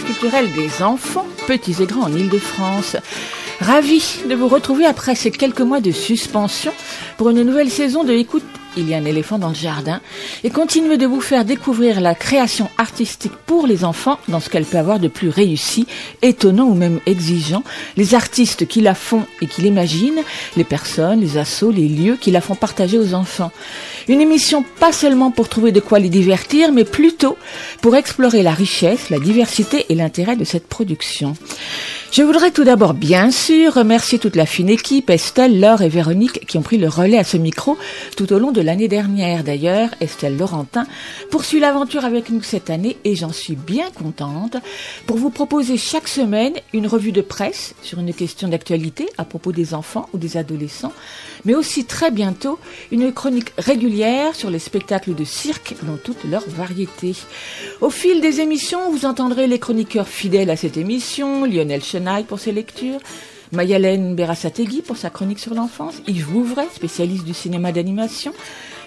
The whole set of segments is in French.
Culturelle des enfants, petits et grands en Ile-de-France. Ravi de vous retrouver après ces quelques mois de suspension pour une nouvelle saison de Écoute, il y a un éléphant dans le jardin et continuer de vous faire découvrir la création artistique pour les enfants dans ce qu'elle peut avoir de plus réussi, étonnant ou même exigeant, les artistes qui la font et qui l'imaginent, les personnes, les assos, les lieux qui la font partager aux enfants. Une émission pas seulement pour trouver de quoi les divertir, mais plutôt pour explorer la richesse, la diversité et l'intérêt de cette production. Je voudrais tout d'abord, bien sûr, remercier toute la fine équipe, Estelle, Laure et Véronique, qui ont pris le relais à ce micro tout au long de l'année dernière. D'ailleurs, Estelle Laurentin poursuit l'aventure avec nous cette année et j'en suis bien contente pour vous proposer chaque semaine une revue de presse sur une question d'actualité à propos des enfants ou des adolescents, mais aussi très bientôt une chronique régulière sur les spectacles de cirque dans toute leur variété. Au fil des émissions, vous entendrez les chroniqueurs fidèles à cette émission, Lionel Chenaille pour ses lectures, Mayalène Berasategui pour sa chronique sur l'enfance, Yves Vouvray, spécialiste du cinéma d'animation,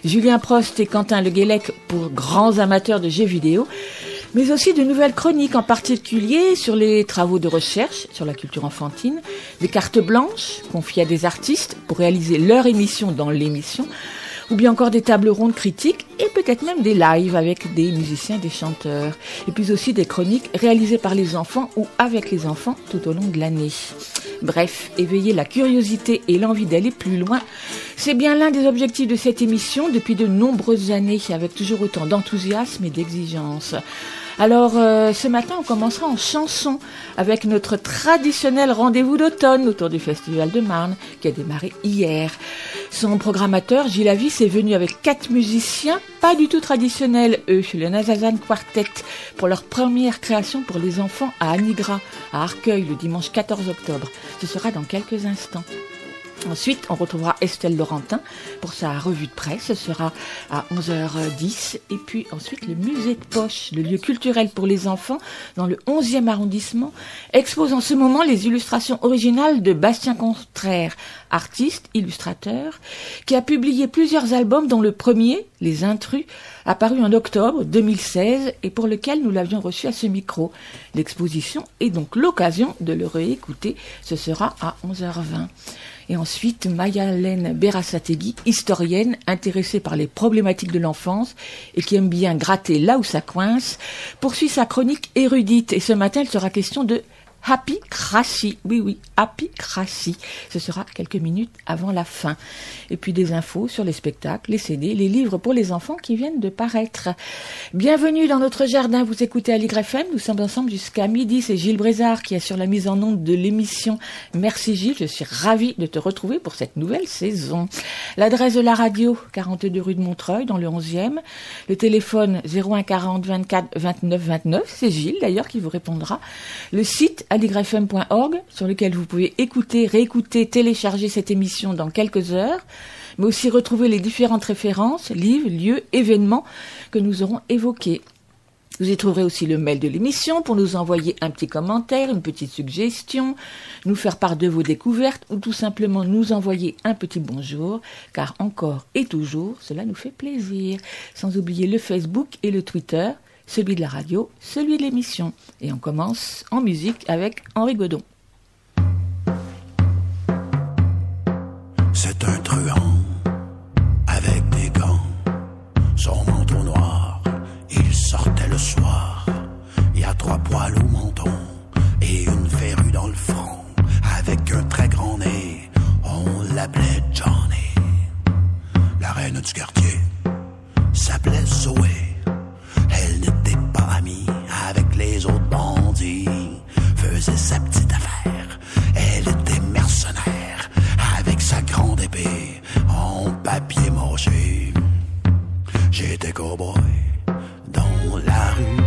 Julien Prost et Quentin Le Guélec pour grands amateurs de jeux vidéo, mais aussi de nouvelles chroniques en particulier sur les travaux de recherche sur la culture enfantine, des cartes blanches confiées à des artistes pour réaliser leur émission dans l'émission, ou bien encore des tables rondes critiques et peut-être même des lives avec des musiciens, des chanteurs, et puis aussi des chroniques réalisées par les enfants ou avec les enfants tout au long de l'année. Bref, éveiller la curiosité et l'envie d'aller plus loin, c'est bien l'un des objectifs de cette émission depuis de nombreuses années, avec toujours autant d'enthousiasme et d'exigence. Alors euh, ce matin, on commencera en chanson avec notre traditionnel rendez-vous d'automne autour du Festival de Marne qui a démarré hier. Son programmateur, Gilles Avis, est venu avec quatre musiciens, pas du tout traditionnels, eux, le Nazazan Quartet, pour leur première création pour les enfants à Anigra, à Arcueil, le dimanche 14 octobre. Ce sera dans quelques instants. Ensuite, on retrouvera Estelle Laurentin pour sa revue de presse. Ce sera à 11h10. Et puis ensuite, le musée de Poche, le lieu culturel pour les enfants dans le 11e arrondissement, expose en ce moment les illustrations originales de Bastien Contraire, artiste, illustrateur, qui a publié plusieurs albums dont le premier, Les Intrus, apparu en octobre 2016 et pour lequel nous l'avions reçu à ce micro. L'exposition est donc l'occasion de le réécouter. Ce sera à 11h20. Et ensuite, Maya-Hélène Berasategui, historienne intéressée par les problématiques de l'enfance et qui aime bien gratter là où ça coince, poursuit sa chronique érudite. Et ce matin, il sera question de Happy Crashy. Oui, oui, Happy Crashy. Ce sera quelques minutes avant la fin. Et puis des infos sur les spectacles, les CD, les livres pour les enfants qui viennent de paraître. Bienvenue dans notre jardin. Vous écoutez Aligre FM. Nous sommes ensemble jusqu'à midi. C'est Gilles Brézard qui assure la mise en onde de l'émission. Merci Gilles. Je suis ravie de te retrouver pour cette nouvelle saison. L'adresse de la radio, 42 rue de Montreuil, dans le 11e. Le téléphone 01 40 24 29 29. C'est Gilles d'ailleurs qui vous répondra. Le site aligrefm.org sur lequel vous pouvez écouter, réécouter, télécharger cette émission dans quelques heures, mais aussi retrouver les différentes références, livres, lieux, événements que nous aurons évoqués. Vous y trouverez aussi le mail de l'émission pour nous envoyer un petit commentaire, une petite suggestion, nous faire part de vos découvertes ou tout simplement nous envoyer un petit bonjour, car encore et toujours, cela nous fait plaisir. Sans oublier le Facebook et le Twitter, celui de la radio, celui de l'émission. Et on commence en musique avec Henri Godon. C'est un truand avec des gants, son manteau noir, il sortait le soir. Il y a trois poils au menton et une verrue dans le front, avec un très grand nez, on l'appelait Johnny. La reine du quartier s'appelait Zoé. Elle n'était pas amie avec les autres bandits, faisait sa petite affaire. Elle était mercenaire avec sa grande épée en papier mâché. J'étais cowboy dans la rue.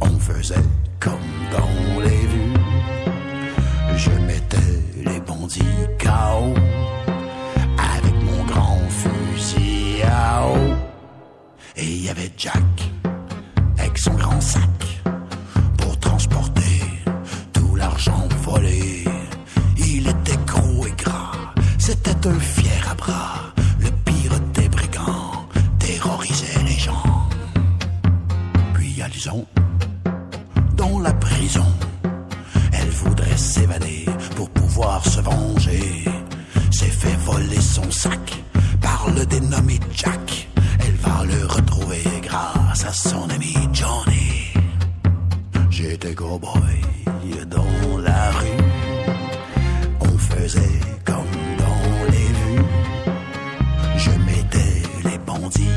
On faisait comme dans les vues. Je mettais les bandits KO. Et il y avait Jack, avec son grand sac, pour transporter tout l'argent volé. Il était gros et gras, c'était un fier à bras. Le pire des brigands terrorisait les gens. Puis il y a dans la prison. Elle voudrait s'évader pour pouvoir se venger. S'est fait voler son sac par le dénommé Jack. Va le retrouver grâce à son ami Johnny. J'étais cowboy dans la rue. On faisait comme dans les vues. Je mettais les bandits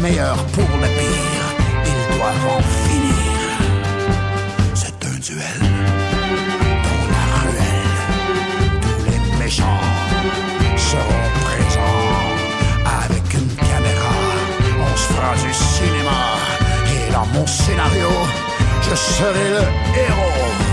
meilleur pour le pire, ils doivent en finir. C'est un duel dans la ruelle. Tous les méchants seront présents avec une caméra. On se fera du cinéma. Et dans mon scénario, je serai le héros.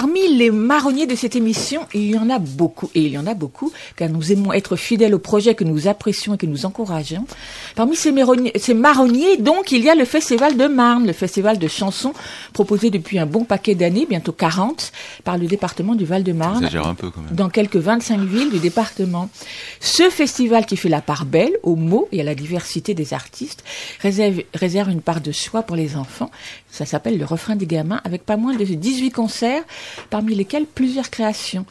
Parmi les marronniers de cette émission, il y en a beaucoup, et il y en a beaucoup, car nous aimons être fidèles au projet que nous apprécions et que nous encourageons. Parmi ces marronniers, ces marronniers, donc, il y a le Festival de Marne, le festival de chansons proposé depuis un bon paquet d'années, bientôt 40, par le département du Val-de-Marne, Exagère un peu quand même. dans quelques 25 villes du département. Ce festival qui fait la part belle aux mots et à la diversité des artistes réserve, réserve une part de choix pour les enfants. Ça s'appelle le refrain des gamins avec pas moins de 18 concerts, parmi lesquels plusieurs créations.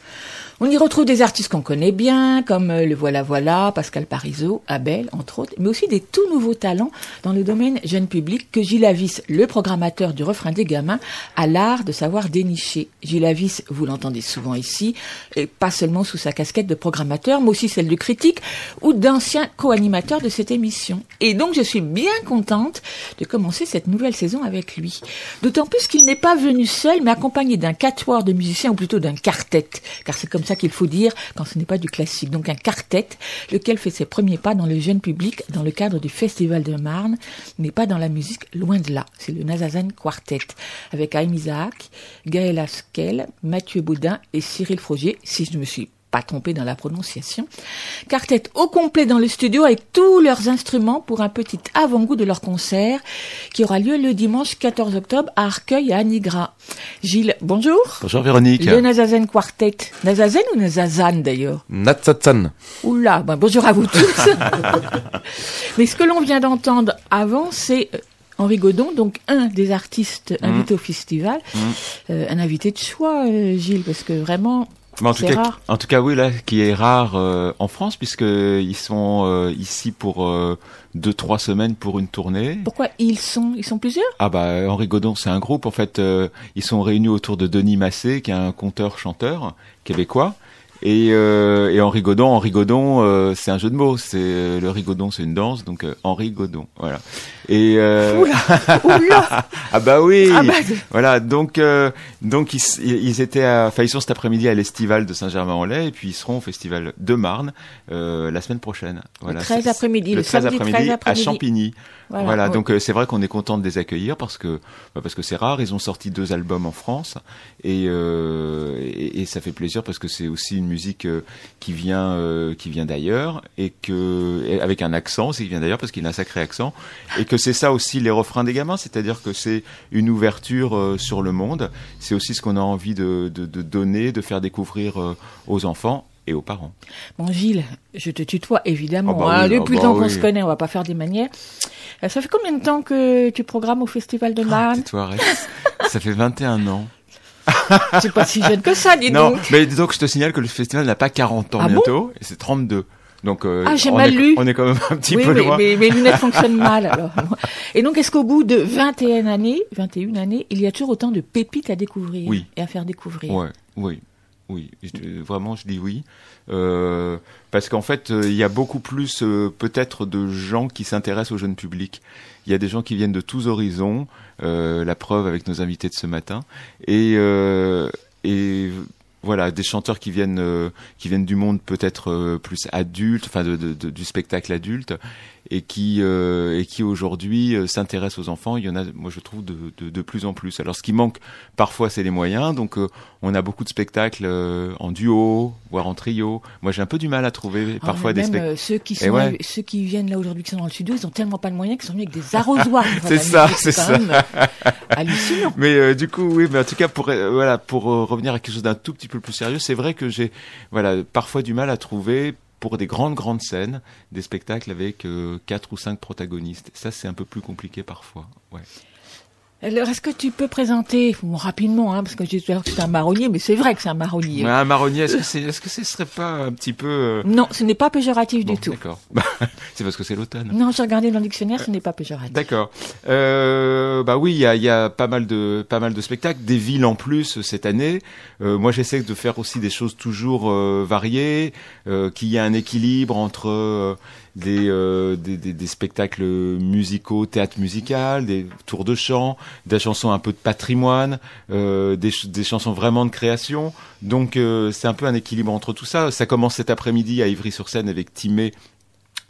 On y retrouve des artistes qu'on connaît bien, comme euh, le Voilà Voilà, Pascal Parizeau, Abel, entre autres, mais aussi des tout nouveaux talents dans le domaine jeune public que Gilles Avis, le programmateur du refrain des gamins, a l'art de savoir dénicher. Gilles Avis, vous l'entendez souvent ici, et pas seulement sous sa casquette de programmateur, mais aussi celle de critique ou d'ancien co-animateur de cette émission. Et donc je suis bien contente de commencer cette nouvelle saison avec lui. D'autant plus qu'il n'est pas venu seul, mais accompagné d'un quatuor de musiciens, ou plutôt d'un quartet, car c'est comme ça qu'il faut dire quand ce n'est pas du classique. Donc un quartet, lequel fait ses premiers pas dans le jeune public dans le cadre du Festival de Marne, mais pas dans la musique, loin de là. C'est le Nazazan Quartet, avec Aim Isaac, Gaël Askel, Mathieu Baudin et Cyril Frogier, si je me suis pas trompé dans la prononciation. Quartet au complet dans le studio avec tous leurs instruments pour un petit avant-goût de leur concert qui aura lieu le dimanche 14 octobre à Arcueil à Anigra. Gilles, bonjour. Bonjour Véronique. Le Nazazen Quartet. Nazazen ou Nazazan d'ailleurs? Natsatsan. Oula, ben, bonjour à vous tous. Mais ce que l'on vient d'entendre avant, c'est euh, Henri Godon, donc un des artistes Mmh. invités au festival. Euh, un invité de choix, euh, Gilles, parce que vraiment, Mais en tout cas, rare. en tout cas, oui, là, qui est rare euh, en France puisque ils sont euh, ici pour euh, deux trois semaines pour une tournée. pourquoi ils sont, ils sont plusieurs? Ah bah Henri Godon, c'est un groupe en fait. euh, ils sont réunis autour de Denis Massé, qui est un conteur-chanteur québécois. Et, euh, et Henri Godon, Henri Godon, euh, c'est un jeu de mots. C'est euh, le rigodon, c'est une danse, donc euh, Henri Godon, voilà. Et euh, Oula, oula. ah bah oui, Ah bah, voilà. Donc euh, donc ils, étaient, à, enfin ils sont cet après-midi à l'Estival de Saint-Germain-en-Laye et puis ils seront au Festival de Marne euh, la semaine prochaine. Voilà. 13 C'est- après-midi, le 13 samedi 13 après-midi à. Champigny. Voilà, Voilà, oui. donc euh, c'est vrai qu'on est content de les accueillir parce que bah, parce que c'est rare. Ils ont sorti deux albums en France et, euh, et, et ça fait plaisir parce que c'est aussi une musique euh, qui vient euh, qui vient d'ailleurs et que avec un accent, c'est qui vient d'ailleurs parce qu'il a un sacré accent et que c'est ça aussi les refrains des gamins, c'est-à-dire que c'est une ouverture euh, sur le monde. C'est aussi ce qu'on a envie de, de, de donner, de faire découvrir euh, aux enfants et aux parents. Bon, Gilles, je te tutoie évidemment. Ah bah hein. oui, Depuis ah le temps bah qu'on oui. se connaît, on va pas faire des manières. Euh, Ça fait combien de temps que tu programmes au Festival de Marne Tais-toi, arrête. ça fait 21 ans. C'est pas si jeune que ça, dis Non, donc. mais dis donc, je te signale que le festival n'a pas 40 ans Ah bon? bientôt, et c'est 32. Donc, euh, Ah, j'ai on, mal est, lu. on est quand même un petit oui, peu loin. mais mes lunettes fonctionnent mal alors. Et donc, est-ce qu'au bout de 21 années, 21 années, il y a toujours autant de pépites à découvrir Oui. et à faire découvrir? Ouais, oui, oui. Je- vraiment, je dis oui. Euh, parce qu'en fait, euh, il y a beaucoup plus euh, peut-être de gens qui s'intéressent au jeune public. Il y a des gens qui viennent de tous horizons, euh, la preuve avec nos invités de ce matin, et, euh, et voilà, des chanteurs qui viennent euh, qui viennent du monde peut-être euh, plus adulte, enfin de, du spectacle adulte, et qui euh, et qui aujourd'hui euh, s'intéressent aux enfants. Il y en a, moi je trouve de, de, de plus en plus. Alors ce qui manque parfois c'est les moyens, donc euh, on a beaucoup de spectacles euh, en duo, voire en trio. Moi j'ai un peu du mal à trouver Ah, parfois des spectacles. ceux qui Et sont ouais. ceux qui viennent là aujourd'hui qui sont dans le studio, ils ont tellement pas de moyens qu'ils sont venus avec des arrosoirs. C'est ça, c'est ça. hallucinant. Mais euh, du coup, oui, mais en tout cas, pour euh, voilà, pour euh, revenir à quelque chose d'un tout petit peu plus sérieux, c'est vrai que j'ai voilà parfois du mal à trouver pour des grandes grandes scènes des spectacles avec euh, quatre ou cinq protagonistes. Ça, c'est un peu plus compliqué parfois. Alors, est-ce que tu peux présenter, bon, rapidement, hein, parce que j'ai dit tout à l'heure que c'est un marronnier, mais c'est vrai que c'est un marronnier. Ouais, un marronnier, est-ce que c'est, est-ce que ce serait pas un petit peu euh, Non, ce n'est pas péjoratif bon, du tout. D'accord. c'est parce que c'est l'automne. Non, j'ai regardé dans le dictionnaire, ce n'est pas péjoratif. D'accord. Euh, bah oui, il y a, y a pas mal de pas mal de spectacles, des villes en plus cette année. Euh, moi, j'essaie de faire aussi des choses toujours euh, variées, euh, qu'il y ait un équilibre entre euh, des, euh, des, des, des spectacles musicaux, théâtre musical, des tours de chant, des chansons un peu de patrimoine, euh, des, des chansons vraiment de création. Donc euh, c'est un peu un équilibre entre tout ça. Ça commence cet après-midi à Ivry-sur-Seine avec Timé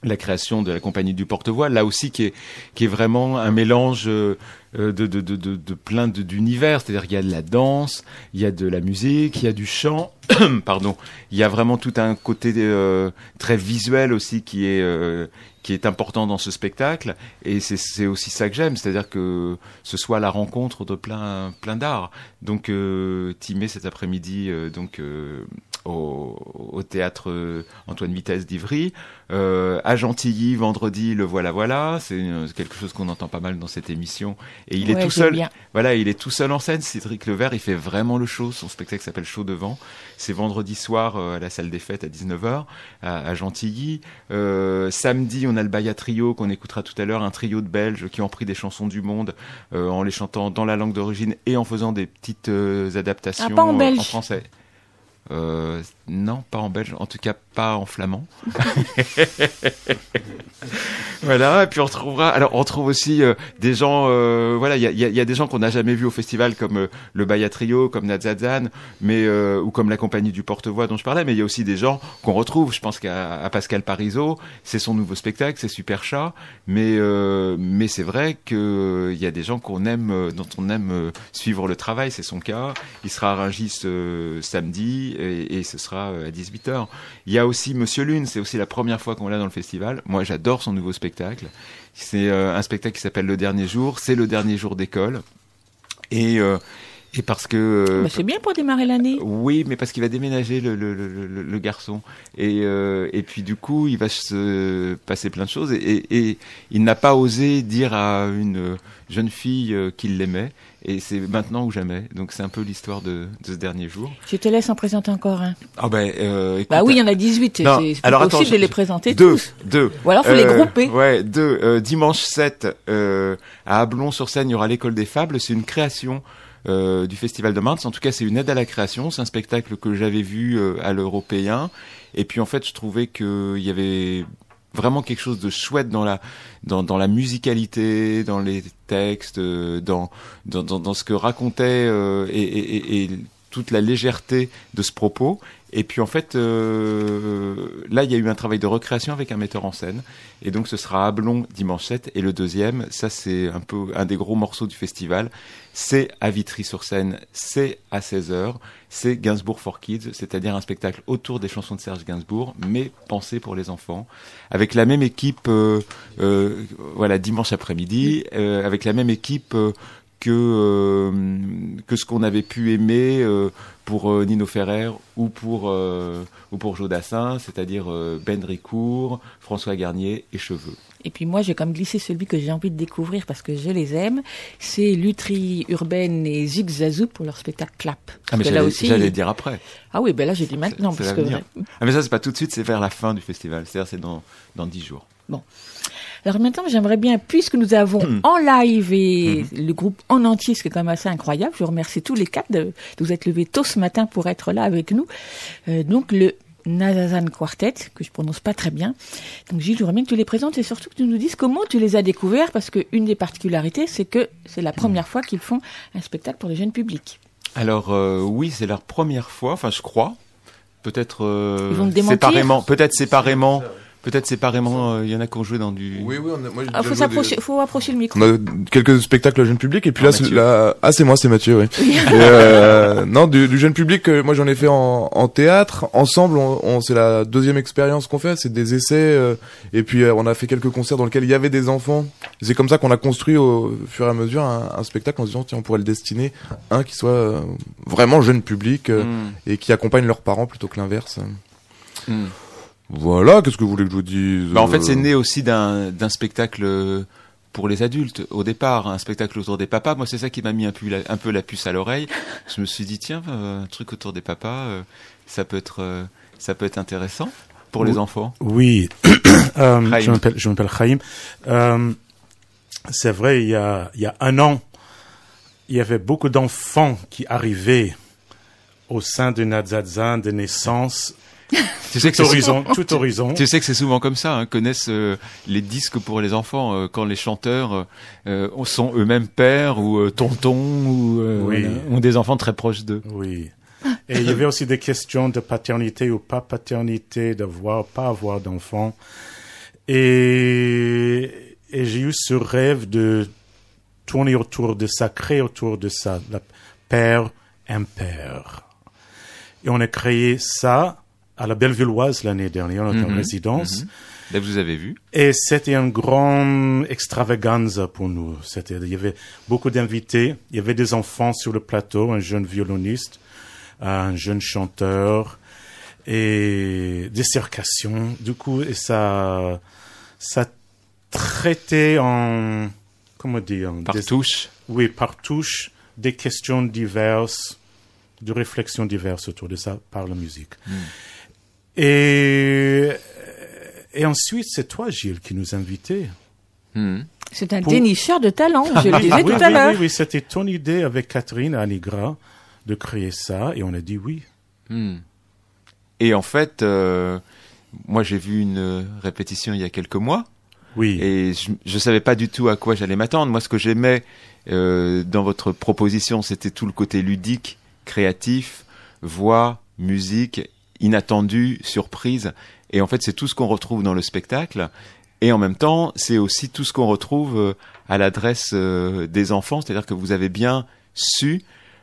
la création de la compagnie du porte-voix, là aussi qui est, qui est vraiment un mélange euh, euh, de, de, de, de, de plein d'univers, c'est-à-dire qu'il y a de la danse, il y a de la musique, il y a du chant, pardon, il y a vraiment tout un côté euh, très visuel aussi qui est, euh, qui est important dans ce spectacle, et c'est, aussi ça que j'aime, c'est-à-dire que ce soit la rencontre de plein, plein d'arts. Donc euh, Timé cet après-midi, euh, donc euh, au, au théâtre euh, Antoine Vitesse d'Ivry, euh, à Gentilly vendredi le voilà voilà, c'est une- c'est quelque chose qu'on entend pas mal dans cette émission et il est tout seul. bien. Voilà, il est tout seul en scène. Cédric Levert, il fait vraiment le show. Son spectacle s'appelle Show devant. C'est vendredi soir euh, à la salle des fêtes à 19h à, à Gentilly. Euh, samedi, on a le Baya Trio qu'on écoutera tout à l'heure, un trio de Belges qui ont pris des chansons du monde euh, en les chantant dans la langue d'origine et en faisant des petites euh, adaptations Ah, euh, en français. Euh, non, pas en belge, en tout cas pas en flamand. voilà, et puis on retrouvera. Alors, on trouve aussi euh, des gens. euh, voilà, il y a, y a- y a des gens qu'on n'a jamais vus au festival, comme euh, le Baya Trio, comme Nazadzan, mais euh, ou comme la compagnie du porte-voix dont je parlais. Mais il y a aussi des gens qu'on retrouve. Je pense qu'à Pascal Parizeau, c'est son nouveau spectacle, c'est Super Chat. Mais mais c'est vrai que il y a des gens qu'on aime, dont on aime suivre le travail. C'est son cas. Il sera à Rungis samedi et, et ce sera à 18h. Il y a aussi Monsieur Lune, c'est aussi la première fois qu'on l'a dans le festival. Moi, j'adore son nouveau spectacle. C'est euh, un spectacle qui s'appelle Le Dernier Jour. C'est le dernier jour d'école. Et, euh, et parce que... euh, Bah, c'est bien pour démarrer l'année. oui, mais parce qu'il va déménager le, le, le, le- le garçon. Et, euh, et puis du coup, il va se passer plein de choses. Et, et, et il n'a pas osé dire à une jeune fille qu'il l'aimait. Et c'est maintenant ou jamais. Donc c'est un peu l'histoire de, de ce dernier jour. Je te laisse en présenter encore un. Ah ben, euh, écoute, Bah oui, il y en a 18. Non, C'est pas attends, possible de je- les présenter deux, tous. deux. Ou alors, faut les Euh, grouper. Ouais, deux. Euh, dimanche 7, euh, à Ablon-sur-Seine, il y aura l'école des fables. C'est une création euh, du Festival de Mars. En tout cas, c'est une aide à la création. C'est un spectacle que j'avais vu euh, à l'Européen. Et puis, en fait, je trouvais qu'il y avait vraiment quelque chose de chouette dans la dans, la musicalité, dans les textes, euh, dans, dans ce que racontait euh, et, toute la légèreté de ce propos. Et puis en fait, euh, là, il y a eu un travail de recréation avec un metteur en scène. Et donc, ce sera à Blon dimanche 7. Et le deuxième, ça, c'est un peu un des gros morceaux du festival. C'est à Vitry-sur-Seine. C'est à 16h. C'est Gainsbourg for Kids, c'est-à-dire un spectacle autour des chansons de Serge Gainsbourg, mais pensé pour les enfants. Avec la même équipe, euh, euh, voilà, dimanche après-midi, avec la même équipe que que ce qu'on avait pu aimer pour euh, Nino Ferrer ou pour euh, ou pour Jodassin, c'est-à-dire euh, Ben Ricourt, François Garnier et Cheveux. Et puis moi, j'ai comme glissé celui que j'ai envie de découvrir parce que je les aime. C'est Lutri Urbaine et Zig Zazou pour leur spectacle Clap. Ah mais j'allais aussi. j'allais dire après. Ah oui, ben là j'ai dit maintenant parce que. Ah mais ça c'est pas tout de suite, c'est vers la fin du festival. C'est-à-dire c'est dans dans dix jours. Alors maintenant, j'aimerais bien, puisque nous avons Hmm. en live et le groupe en entier, ce qui est quand même assez incroyable, je vous remercie tous les quatre de, de vous être levés tôt ce matin pour être là avec nous. Euh, donc le Nazazan Quartet, que je prononce pas très bien. Donc Gilles, je voudrais bien que tu les présentes et surtout que tu nous dises comment tu les as découverts, parce qu'une des particularités, c'est que c'est la première fois qu'ils font un spectacle pour le jeune public. Alors euh, oui, c'est leur première fois, enfin je crois. Peut-être euh, séparément, peut-être séparément, peut-être séparément. euh, Il y en a qui ont joué dans du. Oui, oui, on a, moi, j'ai Ah, faut s'approcher, des- faut approcher le micro. On a quelques spectacles jeune public et puis Ah, là, c'est- Mathieu. là, ah c'est moi, c'est Mathieu, oui. Et, euh, non, du, du jeune public, euh, moi j'en ai fait en, en théâtre. Ensemble, on, on- c'est la deuxième expérience qu'on fait, c'est des essais. euh, et puis euh, on a fait quelques concerts dans lesquels il y avait des enfants. C'est comme ça qu'on a construit au fur et à mesure un, un spectacle en se disant tiens on pourrait le destiner un qui soit euh, vraiment jeune public euh, Hmm, et qui accompagne leurs parents plutôt que l'inverse. hmm. Voilà, qu'est-ce que vous voulez que je vous dise Bah, en fait, euh, c'est né aussi d'un spectacle euh, pour les adultes au départ, un spectacle autour des papas. Moi, c'est ça qui m'a mis un peu, la, un peu la puce à l'oreille. Je me suis dit tiens, euh, un truc autour des papas, euh, ça peut être, euh, ça peut être intéressant pour les enfants. Oui, Euh, je m'appelle, Chaim. Euh, c'est vrai, il y, a, il y a un an, il y avait beaucoup d'enfants qui arrivaient au sein de Nadzadzan de naissance, Tu sais que tout c'est horizon, tout horizon. Tu sais que c'est souvent comme ça, hein, connaissent euh, les disques pour les enfants euh, quand les chanteurs euh, sont eux-mêmes pères ou tontons ou Oui. ont des enfants très proches d'eux. Oui. Et il y avait aussi des questions de paternité ou pas paternité, d'avoir, pas avoir d'enfants. Et, et j'ai eu ce rêve de tourner autour de ça, créer autour de ça, la père impair. Et on a créé ça à la Bellevilloise l'année dernière, en Mhm, résidence. mhm. Là, vous avez vu. Et c'était un grand extravaganza pour nous. C'était, il y avait beaucoup d'invités. Il y avait des enfants sur le plateau, un jeune violoniste, un jeune chanteur et des circations. Du coup, et ça, ça traitait en, comment dire, Par des- touche. oui, par touche, des questions diverses, de réflexions diverses autour de ça par la musique. Et, et ensuite, c'est toi, Gilles, qui nous invitait. Mhm. C'est un Pour- dénicheur de talent, je le Oui, disais oui, tout oui, à l'heure. Oui, oui, c'était ton idée avec Catherine Anigra de créer ça, et on a dit oui. Hmm. Et en fait, euh, moi j'ai vu une euh, répétition il y a quelques mois Oui. et je, je savais pas du tout à quoi j'allais m'attendre. Moi, ce que j'aimais euh, dans votre proposition, c'était tout le côté ludique, créatif, voix, musique, inattendu, surprise. Et en fait, c'est tout ce qu'on retrouve dans le spectacle. Et en même temps, c'est aussi tout ce qu'on retrouve euh, à l'adresse euh, des enfants, c'est-à-dire que vous avez bien su,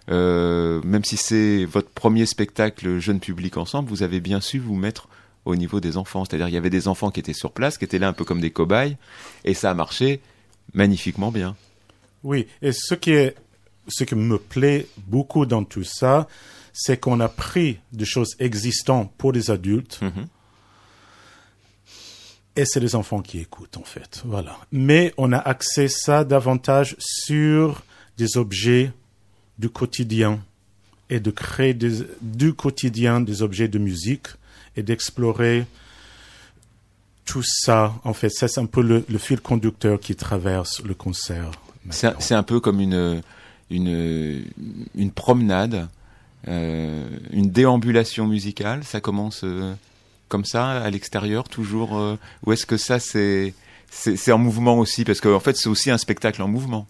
euh, même si c'est votre premier spectacle jeune public ensemble, vous avez bien su vous mettre au niveau des enfants. C'est-à-dire il y avait des enfants qui étaient sur place, qui étaient là un peu comme des cobayes, et ça a marché magnifiquement bien. Oui, et ce qui est, ce qui me plaît beaucoup dans tout ça, c'est qu'on a pris des choses existantes pour les adultes, Mhm. et c'est les enfants qui écoutent, en fait. Voilà. Mais on a axé ça davantage sur des objets du quotidien et de créer des, du quotidien des objets de musique et d'explorer tout ça. En fait, c'est un peu le, le fil conducteur qui traverse le concert. C'est un- peu comme une, une, une promenade, une déambulation musicale. Ça commence euh, comme ça à l'extérieur toujours. euh, ou est-ce que ça c'est c'est en mouvement aussi? Parce qu'en en fait c'est aussi un spectacle en mouvement.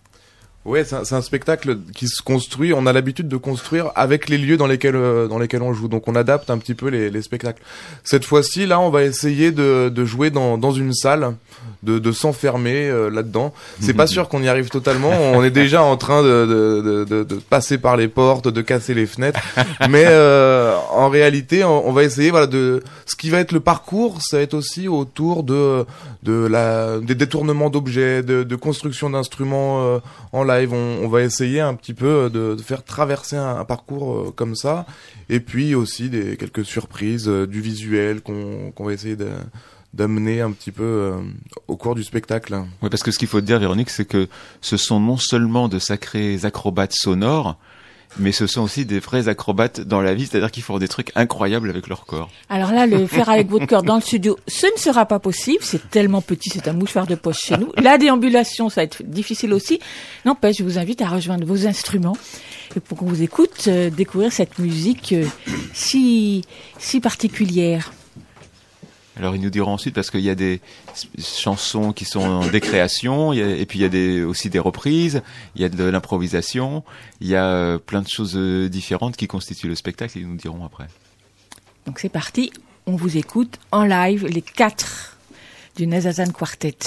Ouais, c'est un, spectacle qui se construit. On a l'habitude de construire avec les lieux dans lesquels euh, dans lesquels on joue. Donc on adapte un petit peu les, les spectacles. Cette fois-ci, là, on va essayer de, jouer dans une salle, de, de s'enfermer euh, là-dedans. C'est pas sûr qu'on y arrive totalement. On est déjà en train de, de, de, de- de passer par les portes, de casser les fenêtres. Mais euh, en réalité, on, on va essayer. Voilà, de ce qui va être le parcours, ça va être aussi autour de de la des détournements d'objets, de, de construction d'instruments euh, en live. On, on va essayer un petit peu de, de faire traverser un, un parcours euh, comme ça, et puis aussi des quelques surprises, euh, du visuel qu'on qu'on va essayer de d'amener un petit peu euh, au cours du spectacle. Oui, parce que ce qu'il faut dire, Véronique, c'est que ce sont non seulement de sacrés acrobates sonores, mais ce sont aussi des vrais acrobates dans la vie, c'est-à-dire qu'ils font des trucs incroyables avec leur corps. Alors là, le faire avec votre cœur dans le studio, ce ne sera pas possible. C'est tellement petit, c'est un mouchoir de poche chez nous. La déambulation, ça va être difficile aussi. N'empêche, je vous invite à rejoindre vos instruments et pour qu'on vous écoute euh, découvrir cette musique euh, si si particulière. Alors ils nous diront ensuite parce qu'il y a des chansons qui sont des créations, et puis il y a aussi des reprises, il y a de l'improvisation, il y a euh, plein de choses euh, différentes qui constituent le spectacle. Ils nous diront après. Donc c'est parti, on vous écoute en live les quatre du Nezazan Quartet.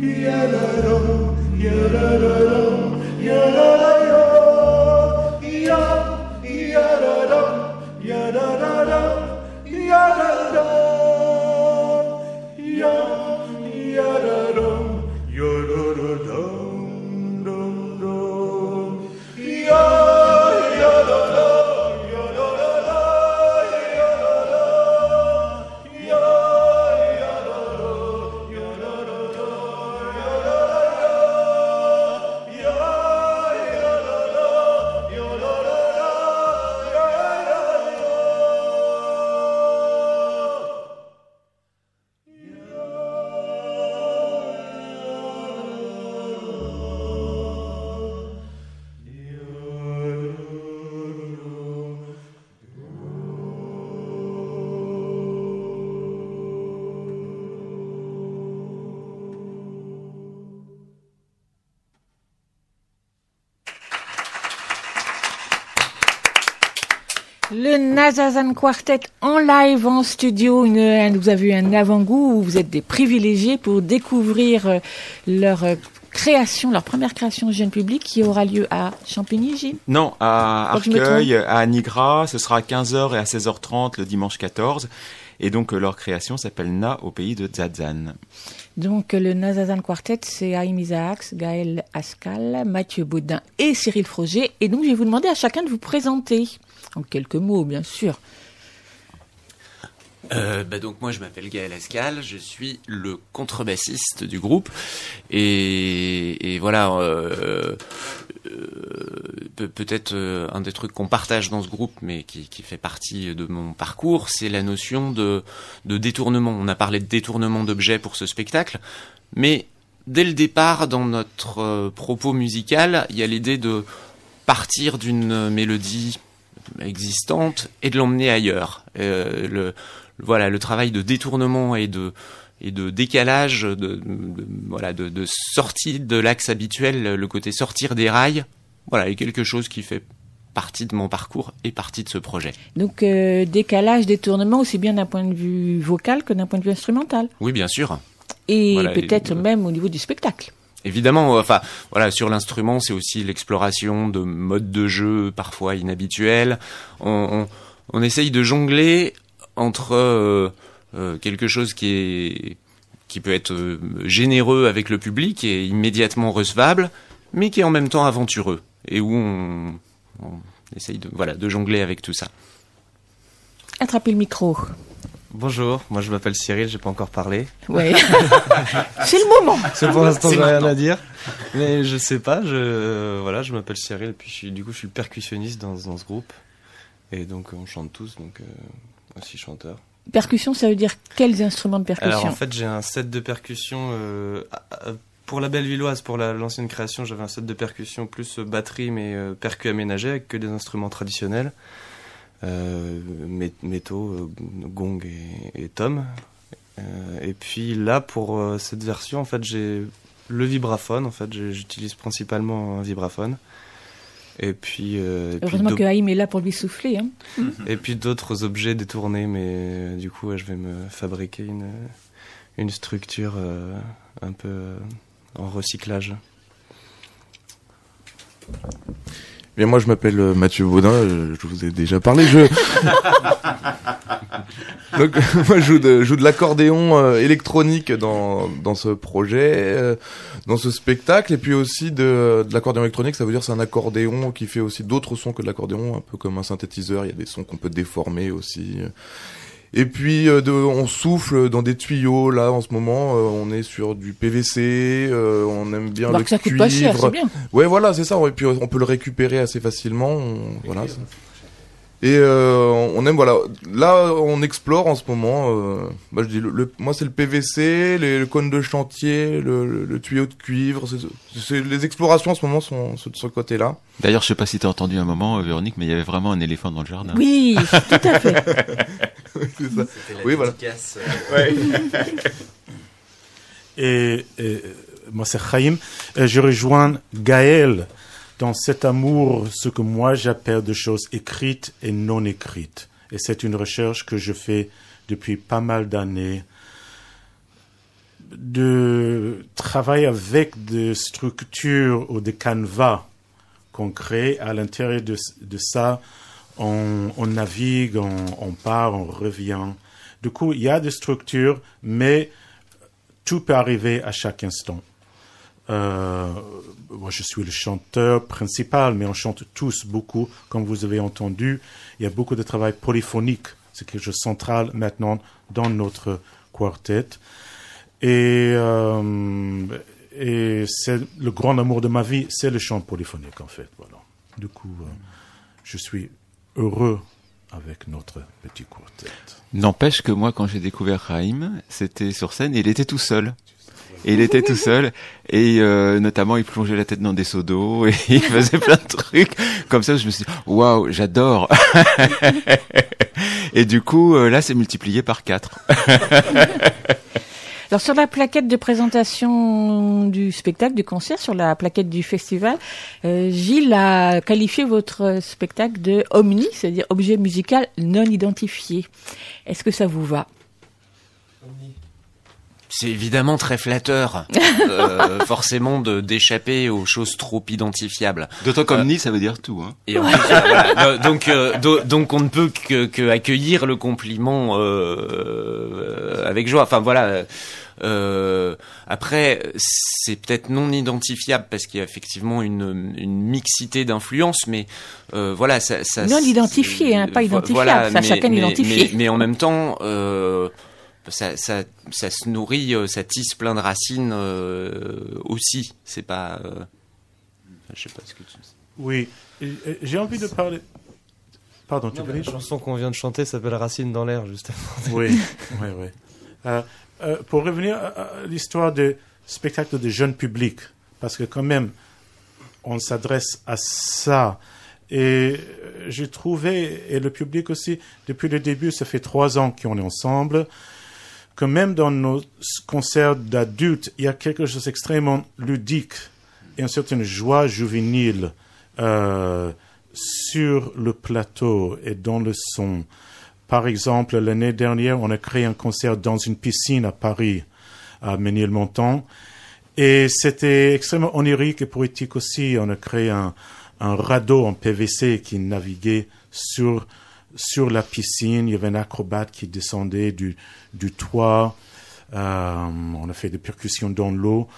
Yararo, yararo, da. Nazazan Quartet en live en studio. Une, vous avez eu un avant-goût où vous êtes des privilégiés pour découvrir euh, leur euh, création, leur première création jeune public qui aura lieu à Champigny, Gilles Non, à Arcueil, à Nigra, ce sera à 15h et à 16h30 le dimanche 14. Et donc euh, leur création s'appelle Na au pays de Zadzan. Donc le Nazazan Quartet, c'est Haïm Isaacs, Gaël Ascal, Mathieu Baudin et Cyril Froger. Et donc je vais vous demander à chacun de vous présenter. En quelques mots, bien sûr. Euh, bah donc moi je m'appelle Gaël Ascal, je suis le contrebassiste du groupe et, voilà euh, euh, peut- peut-être euh, un des trucs qu'on partage dans ce groupe mais qui, fait partie de mon parcours c'est la notion de, détournement. On a parlé de détournement d'objets pour ce spectacle mais dès le départ dans notre euh, propos musical il y a l'idée de partir d'une mélodie existante et de l'emmener ailleurs. Le, voilà, le travail de détournement et de et de décalage, de, de- voilà, de, de sortie de l'axe habituel, le côté sortir des rails, voilà, est quelque chose qui fait partie de mon parcours et partie de ce projet. Donc euh, décalage, détournement, aussi bien d'un point de vue vocal que d'un point de vue instrumental. Oui, bien sûr. Et Voilà, peut-être et- même au niveau du spectacle. Évidemment, euh, enfin, voilà, sur l'instrument, c'est aussi l'exploration de modes de jeu parfois inhabituels. On, on, on essaye de jongler entre euh, euh, quelque chose qui est qui peut être euh, généreux avec le public et immédiatement recevable, mais qui est en même temps aventureux et où on, on essaye de voilà de jongler avec tout ça. Attrapez le micro. Bonjour, moi je m'appelle Cyril, j'ai pas encore parlé. Ouais. C'est le moment. C'est pour l'instant j'ai rien à dire. Mais je sais pas, je euh, voilà, je m'appelle Cyril, puis je suis, du coup je suis le percussionniste dans, dans ce groupe. Et donc on chante tous, donc euh, aussi chanteur. Percussion, ça veut dire quels instruments de percussion Alors en fait j'ai un set de percussion euh, pour la Bellevilloise, pour la- l'ancienne création, j'avais un set de percussion plus euh, batterie mais euh, percu aménagé avec que des instruments traditionnels. Euh, mé- métaux, euh, gong et, et tom. Et puis là pour cette version en fait j'ai le vibraphone en fait j'utilise principalement un vibraphone. Et puis, euh, puis Heureusement d'au- que Haïm est là pour lui souffler. Hein. et puis d'autres objets détournés, mais euh, du coup, je vais me fabriquer une, une structure euh, un peu euh, en recyclage. Bien, moi, je m'appelle euh, Mathieu Baudin, euh, je vous ai déjà parlé. Je... Donc, moi, je joue de, je joue de l'accordéon euh, électronique dans, dans ce projet, euh, dans ce spectacle, et puis aussi de, de l'accordéon électronique, ça veut dire c'est un accordéon qui fait aussi d'autres sons que de l'accordéon, un peu comme un synthétiseur, il y a des sons qu'on peut déformer aussi. Et puis euh, de, on souffle dans des tuyaux là en ce moment. euh, on est sur du PVC. euh, on aime bien Alors le que ça coûte cuivre. pas cher, c'est bien. Ouais, voilà, c'est ça. Et puis on peut le récupérer assez facilement. on- voilà. Et euh, on aime voilà. Là, on explore en ce moment. Euh, bah, je dis le, le- moi c'est le PVC, les, le cône de chantier, le, le- le tuyau de cuivre. c'est- c'est- les explorations en ce moment sont sur ce côté-là. D'ailleurs, je sais pas si t'as entendu un moment, euh, Véronique, mais il y avait vraiment un éléphant dans le jardin. Oui, tout à fait. C'est ça. Oui, voilà. Et, et, moi, c'est Chaim. Je rejoins Gaël dans cet amour, ce que moi j'appelle de choses écrites et non écrites. Et c'est une recherche que je fais depuis pas mal d'années de travailler avec des structures ou des canevas qu'on crée à l'intérieur de, ça. On, navigue, on part, on revient. Du coup, il y a des structures, mais tout peut arriver à chaque instant. Euh, moi, je suis le chanteur principal, mais on chante tous beaucoup. Comme vous avez entendu, il y a beaucoup de travail polyphonique. C'est quelque chose de central maintenant dans notre quartet. Et, euh, et c'est le grand amour de ma vie, c'est le chant polyphonique, en fait. Voilà. Du coup, euh, je suis heureux avec notre petit quartet. N'empêche que moi, quand j'ai découvert Raïm, c'était sur scène il était tout seul. Et il était tout seul et euh, notamment il plongeait la tête dans des seaux d'eau et il faisait plein de trucs comme ça. Je me suis dit waouh, j'adore. et du coup euh, là, c'est multiplié par quatre. Alors sur la plaquette de présentation du spectacle, du concert, sur la plaquette du festival, euh, Gilles a qualifié votre spectacle de omni, c'est-à-dire objet musical non identifié. Est-ce que ça vous va? C'est évidemment très flatteur, euh, forcément, de d'échapper aux choses trop identifiables. D'autant qu'omni, ça veut dire tout. Hein. Et plus, euh, voilà, donc, euh, do- donc on ne peut que, que accueillir le compliment euh, avec joie. Enfin voilà. Euh, après, c'est peut-être non identifiable parce qu'il y a effectivement une, une mixité d'influences, mais euh, voilà, ça, ça Non identifié, hein, pas identifiable, ça, chacun mais, identifié. Mais, mais en même temps, euh, ça, ça, ça se nourrit, euh, ça tisse plein de racines euh, aussi. C'est pas, euh, je sais pas ce que tu. Oui, j'ai envie de parler. Pardon, tu veux La chanson qu'on vient de chanter s'appelle Racine dans l'air, justement. Oui, oui, oui. Euh, euh, pour revenir à, à l'histoire des spectacles de jeunes publics, parce que quand même, on s'adresse à ça. Et j'ai trouvé, et le public aussi, depuis le début, ça fait trois ans qu'on est ensemble, que même dans nos concerts d'adultes, il y a quelque chose d'extrêmement ludique et une certaine joie juvénile euh, sur le plateau et dans le son. Par exemple, l'année dernière, on a créé un concert dans une piscine à Paris, à Ménilmontant. Et c'était extrêmement onirique et poétique aussi. On a créé un, un radeau en PVC qui naviguait sur, sur la piscine. Il y avait un acrobate qui descendait du, du toit. Euh, on a fait des percussions dans l'eau.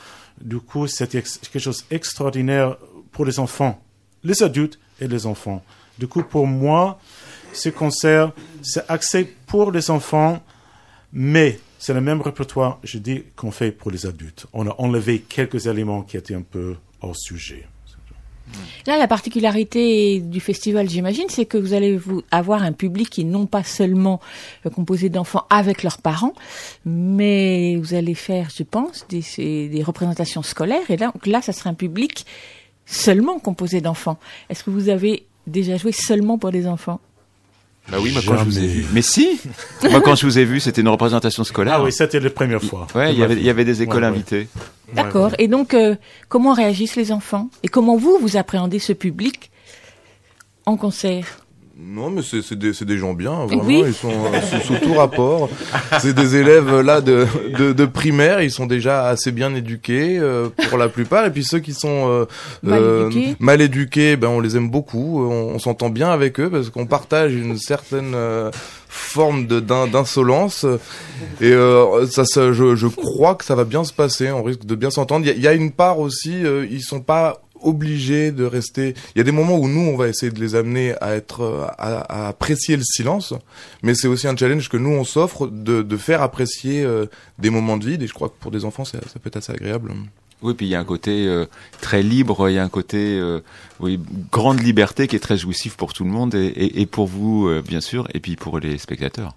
Du coup, c'était quelque chose d'extraordinaire pour les enfants, les adultes et les enfants. Du coup, pour moi, ce concert, c'est axé pour les enfants, mais c'est le même répertoire, je dis, qu'on fait pour les adultes. On a enlevé quelques éléments qui étaient un peu hors sujet. Là, la particularité du festival, j'imagine, c'est que vous allez vous avoir un public qui non pas seulement euh, composé d'enfants avec leurs parents, mais vous allez faire, je pense, des, représentations scolaires. Et là, donc là, ça sera un public seulement composé d'enfants. Est-ce que vous avez déjà joué seulement pour des enfants? Bah oui, moi quand je vous ai vu. Mais si Moi quand je vous ai vu, c'était une représentation scolaire. Ah oui, c'était la première fois. Ouais, il y avait, il y avait des écoles Ouais, ouais. D'accord. Et donc, euh, comment réagissent les enfants? Et comment vous, vous appréhendez ce public en concert? Non, mais c'est c'est des, c'est des gens bien, vraiment. Oui. Ils sont euh, sous, sous tout rapport. C'est des élèves euh, là de, de, de primaire. Ils sont déjà assez bien éduqués euh, pour la plupart. Et puis ceux qui sont euh, Mal éduqués. mal éduqués, ben on les aime beaucoup. On, on s'entend bien avec eux parce qu'on partage une certaine euh, forme de d'in- d'insolence. Et euh, ça, ça je, je crois que ça va bien se passer. On risque de bien s'entendre. Il y y, a une part aussi. euh, ils sont pas obligés de rester. Il y a des moments où nous, on va essayer de les amener à être, à, à apprécier le silence, mais c'est aussi un challenge que nous on s'offre de, de faire apprécier euh, des moments de vide. Et je crois que pour des enfants, ça, ça peut être assez agréable. Oui, puis il y a un côté euh, très libre, il y a un côté euh, oui, grande liberté qui est très jouissif pour tout le monde et, et, et pour vous, euh, bien sûr, et puis pour les spectateurs.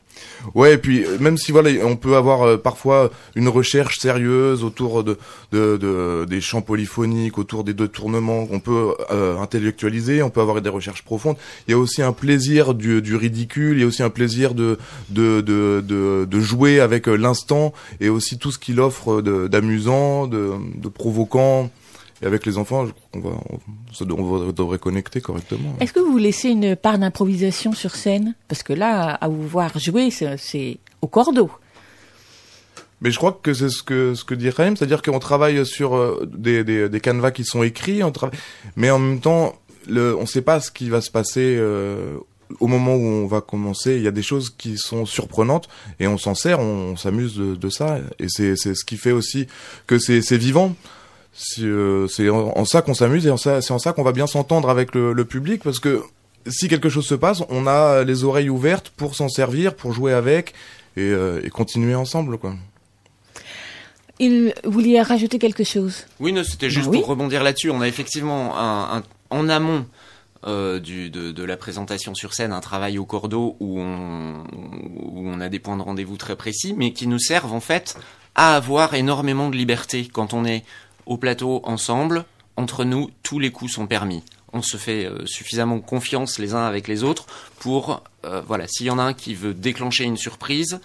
Ouais, et puis euh, même si voilà, on peut avoir euh, parfois une recherche sérieuse autour de, de, de- des chants polyphoniques, autour des deux tournements, on peut euh, intellectualiser, on peut avoir des recherches profondes. Il y a aussi un plaisir du, du ridicule, il y a aussi un plaisir de de de de, de jouer avec euh, l'instant et aussi tout ce qu'il offre d'amusant, de, de provoquant. Et avec les enfants, je crois qu'on va, on, on devrait connecter correctement. Est-ce que vous laissez une part d'improvisation sur scène? Parce que là, à vous voir jouer, c'est- au cordeau. Mais je crois que c'est ce que ce que dit Raïm, c'est-à-dire qu'on travaille sur euh, des, des des canevas qui sont écrits, on travaille, mais en même temps, le, on sait pas ce qui va se passer euh, au moment où on va commencer. Il y a des choses qui sont surprenantes et on s'en sert, on, on s'amuse de, de ça, et c'est c'est ce qui fait aussi que c'est c'est vivant. C'est euh, en, ça qu'on s'amuse et c'est en ça qu'on va bien s'entendre avec le, le public parce que si quelque chose se passe, on a les oreilles ouvertes pour s'en servir, pour jouer avec et, euh, et continuer ensemble quoi. Il voulait rajouter quelque chose? Oui, non, c'était juste oui. pour rebondir là-dessus. On a effectivement un, un- en amont euh, du, de, de la présentation sur scène un travail au cordeau où on, où on a des points de rendez-vous très précis, mais qui nous servent en fait à avoir énormément de liberté quand on est au plateau ensemble. Entre nous, tous les coups sont permis. On se fait euh, suffisamment confiance les uns avec les autres pour, euh, voilà, s'il y en a un qui veut déclencher une surprise,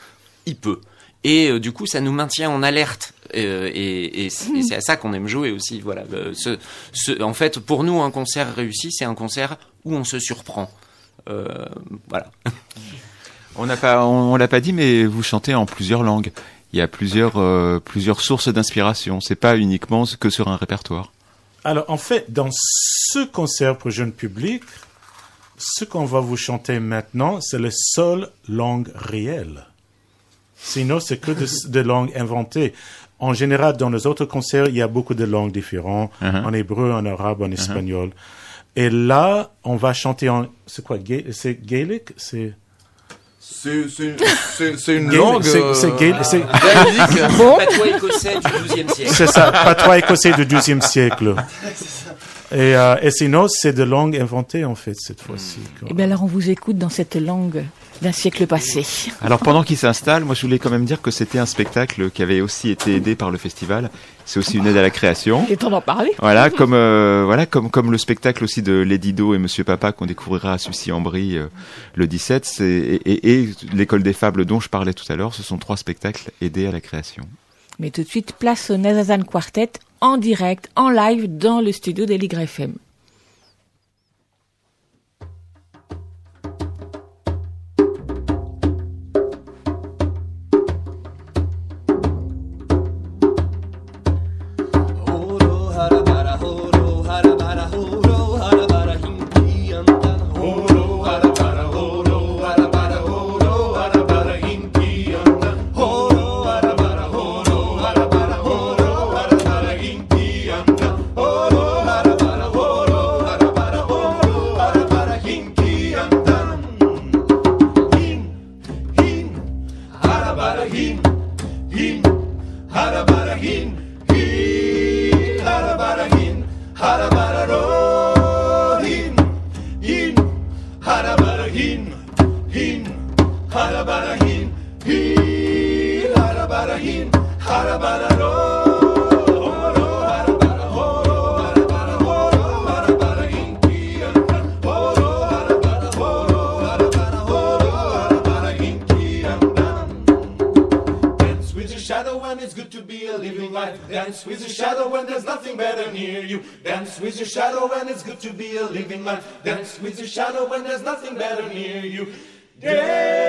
il peut. et euh, du coup ça nous maintient en alerte. Euh, et, et c'est et c'est à ça qu'on aime jouer aussi. Voilà. Euh, ce- ce- en fait, pour nous, un concert réussi, c'est un concert où on se surprend. Euh, voilà. On n'a pas, on, on l'a pas dit, mais vous chantez en plusieurs langues. Il y a plusieurs, euh, plusieurs sources d'inspiration. C'est pas uniquement que sur un répertoire. Alors, en fait, dans ce concert pour jeune public, ce qu'on va vous chanter maintenant, c'est la seule langue réelle. Sinon, c'est que de- des langues inventées. En général, dans les autres concerts, il y a beaucoup de langues différentes, Uh-huh. en hébreu, en arabe, en espagnol. Et là, on va chanter en... C'est quoi C'est gaélique? C'est... C'est c'est- c'est- c'est une langue. c'est- euh, c'est gaélique, c'est- gaélique. Patois écossais du XIIe siècle. C'est ça, patois écossais du XIIe siècle. Et, euh, et sinon, c'est de langue inventée, en fait, cette fois-ci. quoi. Eh bien alors on vous écoute dans cette langue d'un siècle passé. Alors pendant qu'il s'installe, moi je voulais quand même dire que c'était un spectacle qui avait aussi été aidé par le festival. C'est aussi une aide à la création. Et temps d'en parler. Voilà, comme euh, voilà, comme comme le spectacle aussi de Lady Do et Monsieur Papa qu'on découvrira à Sucy-en-Brie euh, le 17, c'est et, et- et l'école des fables dont je parlais tout à l'heure, ce sont trois spectacles aidés à la création. Mais tout de suite, place au Nazazan Quartet en direct, en live, dans le studio d'Eligre FM. Shadow when there's nothing better near you. Dance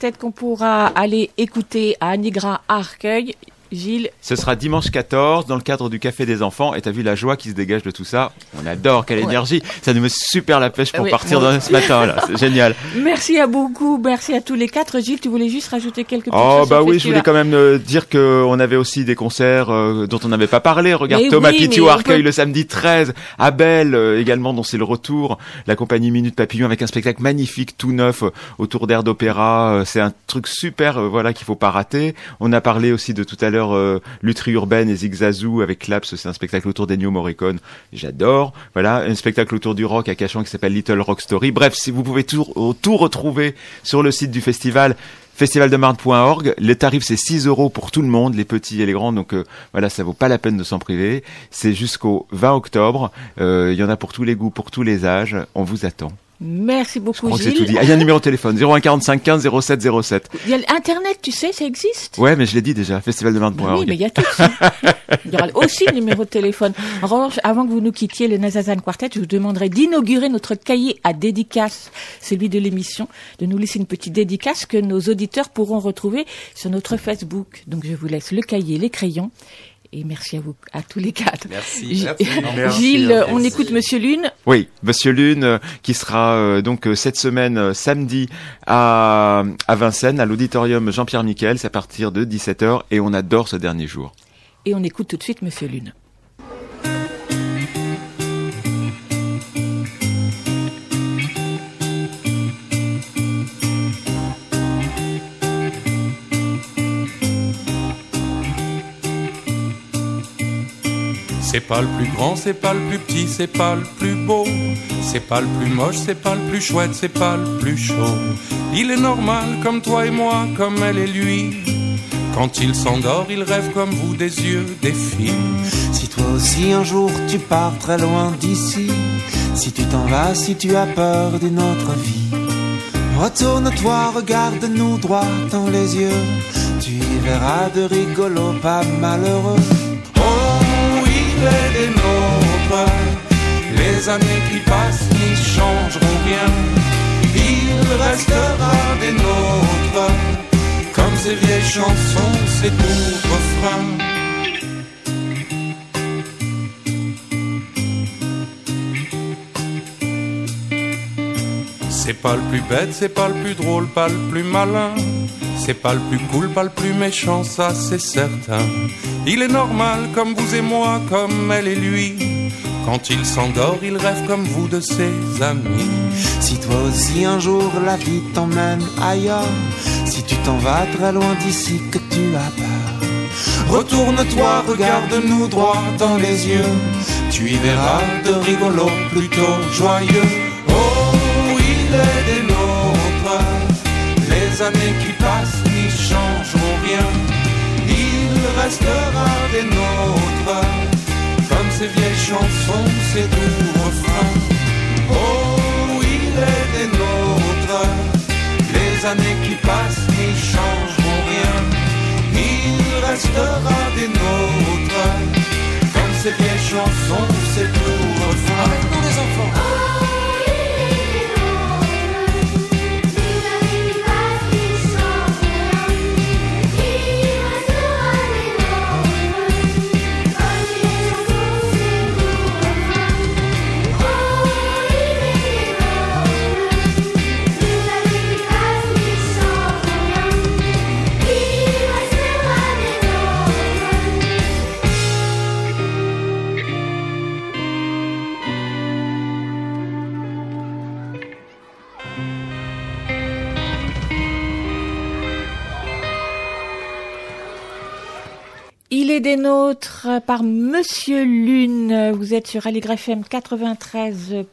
Quartet qu'on pourra aller écouter à Nigra à Arcueil. Gilles. Ce sera dimanche 14 dans le cadre du Café des Enfants. Et t'as vu la joie qui se dégage de tout ça? On adore, quelle Ouais. énergie Ça nous met super la pêche pour Oui, partir dans ce matin là. C'est génial. Merci à beaucoup, merci à tous les quatre. Gilles, tu voulais juste rajouter quelques petites Oh bah oui, je voulais quand même euh, dire que on avait aussi des concerts euh, dont on n'avait pas parlé. Regarde Mais Thomas oui, mais on Arcueil peut- le samedi 13, Abel euh, également dont c'est le retour, la compagnie Minute Papillon avec un spectacle magnifique tout neuf autour d'air d'opéra. C'est un truc super voilà qu'il faut pas rater. On a parlé aussi de tout à l'heure Lutherie urbaine et Zigzazou avec Claps, c'est un spectacle autour d'Ennio Morricone. J'adore. Voilà, un spectacle autour du rock à Cachan qui s'appelle Little Rock Story. Bref, si vous pouvez tout, euh, tout retrouver sur le site du festival festivaldemarne.org. Le tarif c'est 6 euros pour tout le monde, les petits et les grands. Donc euh, voilà, ça vaut pas la peine de s'en priver. C'est jusqu'au 20 octobre. Euh, Il y en a pour tous les goûts, pour tous les âges. On vous attend. Merci Je beaucoup, crois que c'est tout Gilles. dit. Ah, il y a un numéro de téléphone 0145 15 07 07. Il y a Internet, tu sais, ça existe. Ouais, mais je l'ai dit déjà. Oui, Festivaldemarne.org. mais il y a tout ça. Il y aura aussi le numéro de téléphone. En revanche, avant que vous nous quittiez le Nazazan Quartet, je vous demanderai d'inaugurer notre cahier à dédicace, celui de l'émission, de nous laisser une petite dédicace que nos auditeurs pourront retrouver sur notre Facebook. Donc je vous laisse le cahier, les crayons. Et merci à vous, à tous les quatre. Merci. Gi- Merci. Gilles, on écoute Monsieur Lune. Oui, Monsieur Lune, euh, qui sera euh, donc euh, cette semaine euh, samedi à, à Vincennes, à l'auditorium Jean-Pierre Miquel, c'est à partir de 17h et on adore ce dernier jour. Et on écoute tout de suite Monsieur Lune. C'est pas le plus grand, c'est pas le plus petit, c'est pas le plus beau. C'est pas le plus moche, c'est pas le plus chouette, c'est pas le plus chaud. Il est normal comme toi et moi, comme elle et lui. Quand il s'endort, il rêve comme vous des yeux, des films. Si toi aussi un jour tu pars très loin d'ici, si tu t'en vas, si tu as peur d'une autre vie, retourne-toi, regarde-nous droit dans les yeux, tu y verras de rigolos pas malheureux. Il est des nôtres. Les années qui passent n'y changeront rien. Il restera des nôtres. Comme ces vieilles chansons, ces doux refrains. C'est pas le plus bête, c'est pas le plus drôle, pas le plus malin. C'est pas le plus cool, pas le plus méchant, ça c'est certain. Il est normal comme vous et moi, comme elle et lui. Quand il s'endort, il rêve comme vous de ses amis. Si toi aussi un jour la vie t'emmène ailleurs, si tu t'en vas très loin d'ici que tu as peur, retourne-toi, regarde-nous droit dans les yeux, tu y verras de rigolos plutôt joyeux. Oh, il est des nôtres. Les années restera des nôtres. Comme ces vieilles chansons, ces doux refrains. Oh, il est des nôtres. Les années qui passent n'y changeront rien. Il restera des nôtres. Comme ces vieilles chansons, ces doux refrains. Avec nous les enfants. Des nôtres par Monsieur Lune. Vous êtes sur Aligre FM 93.1.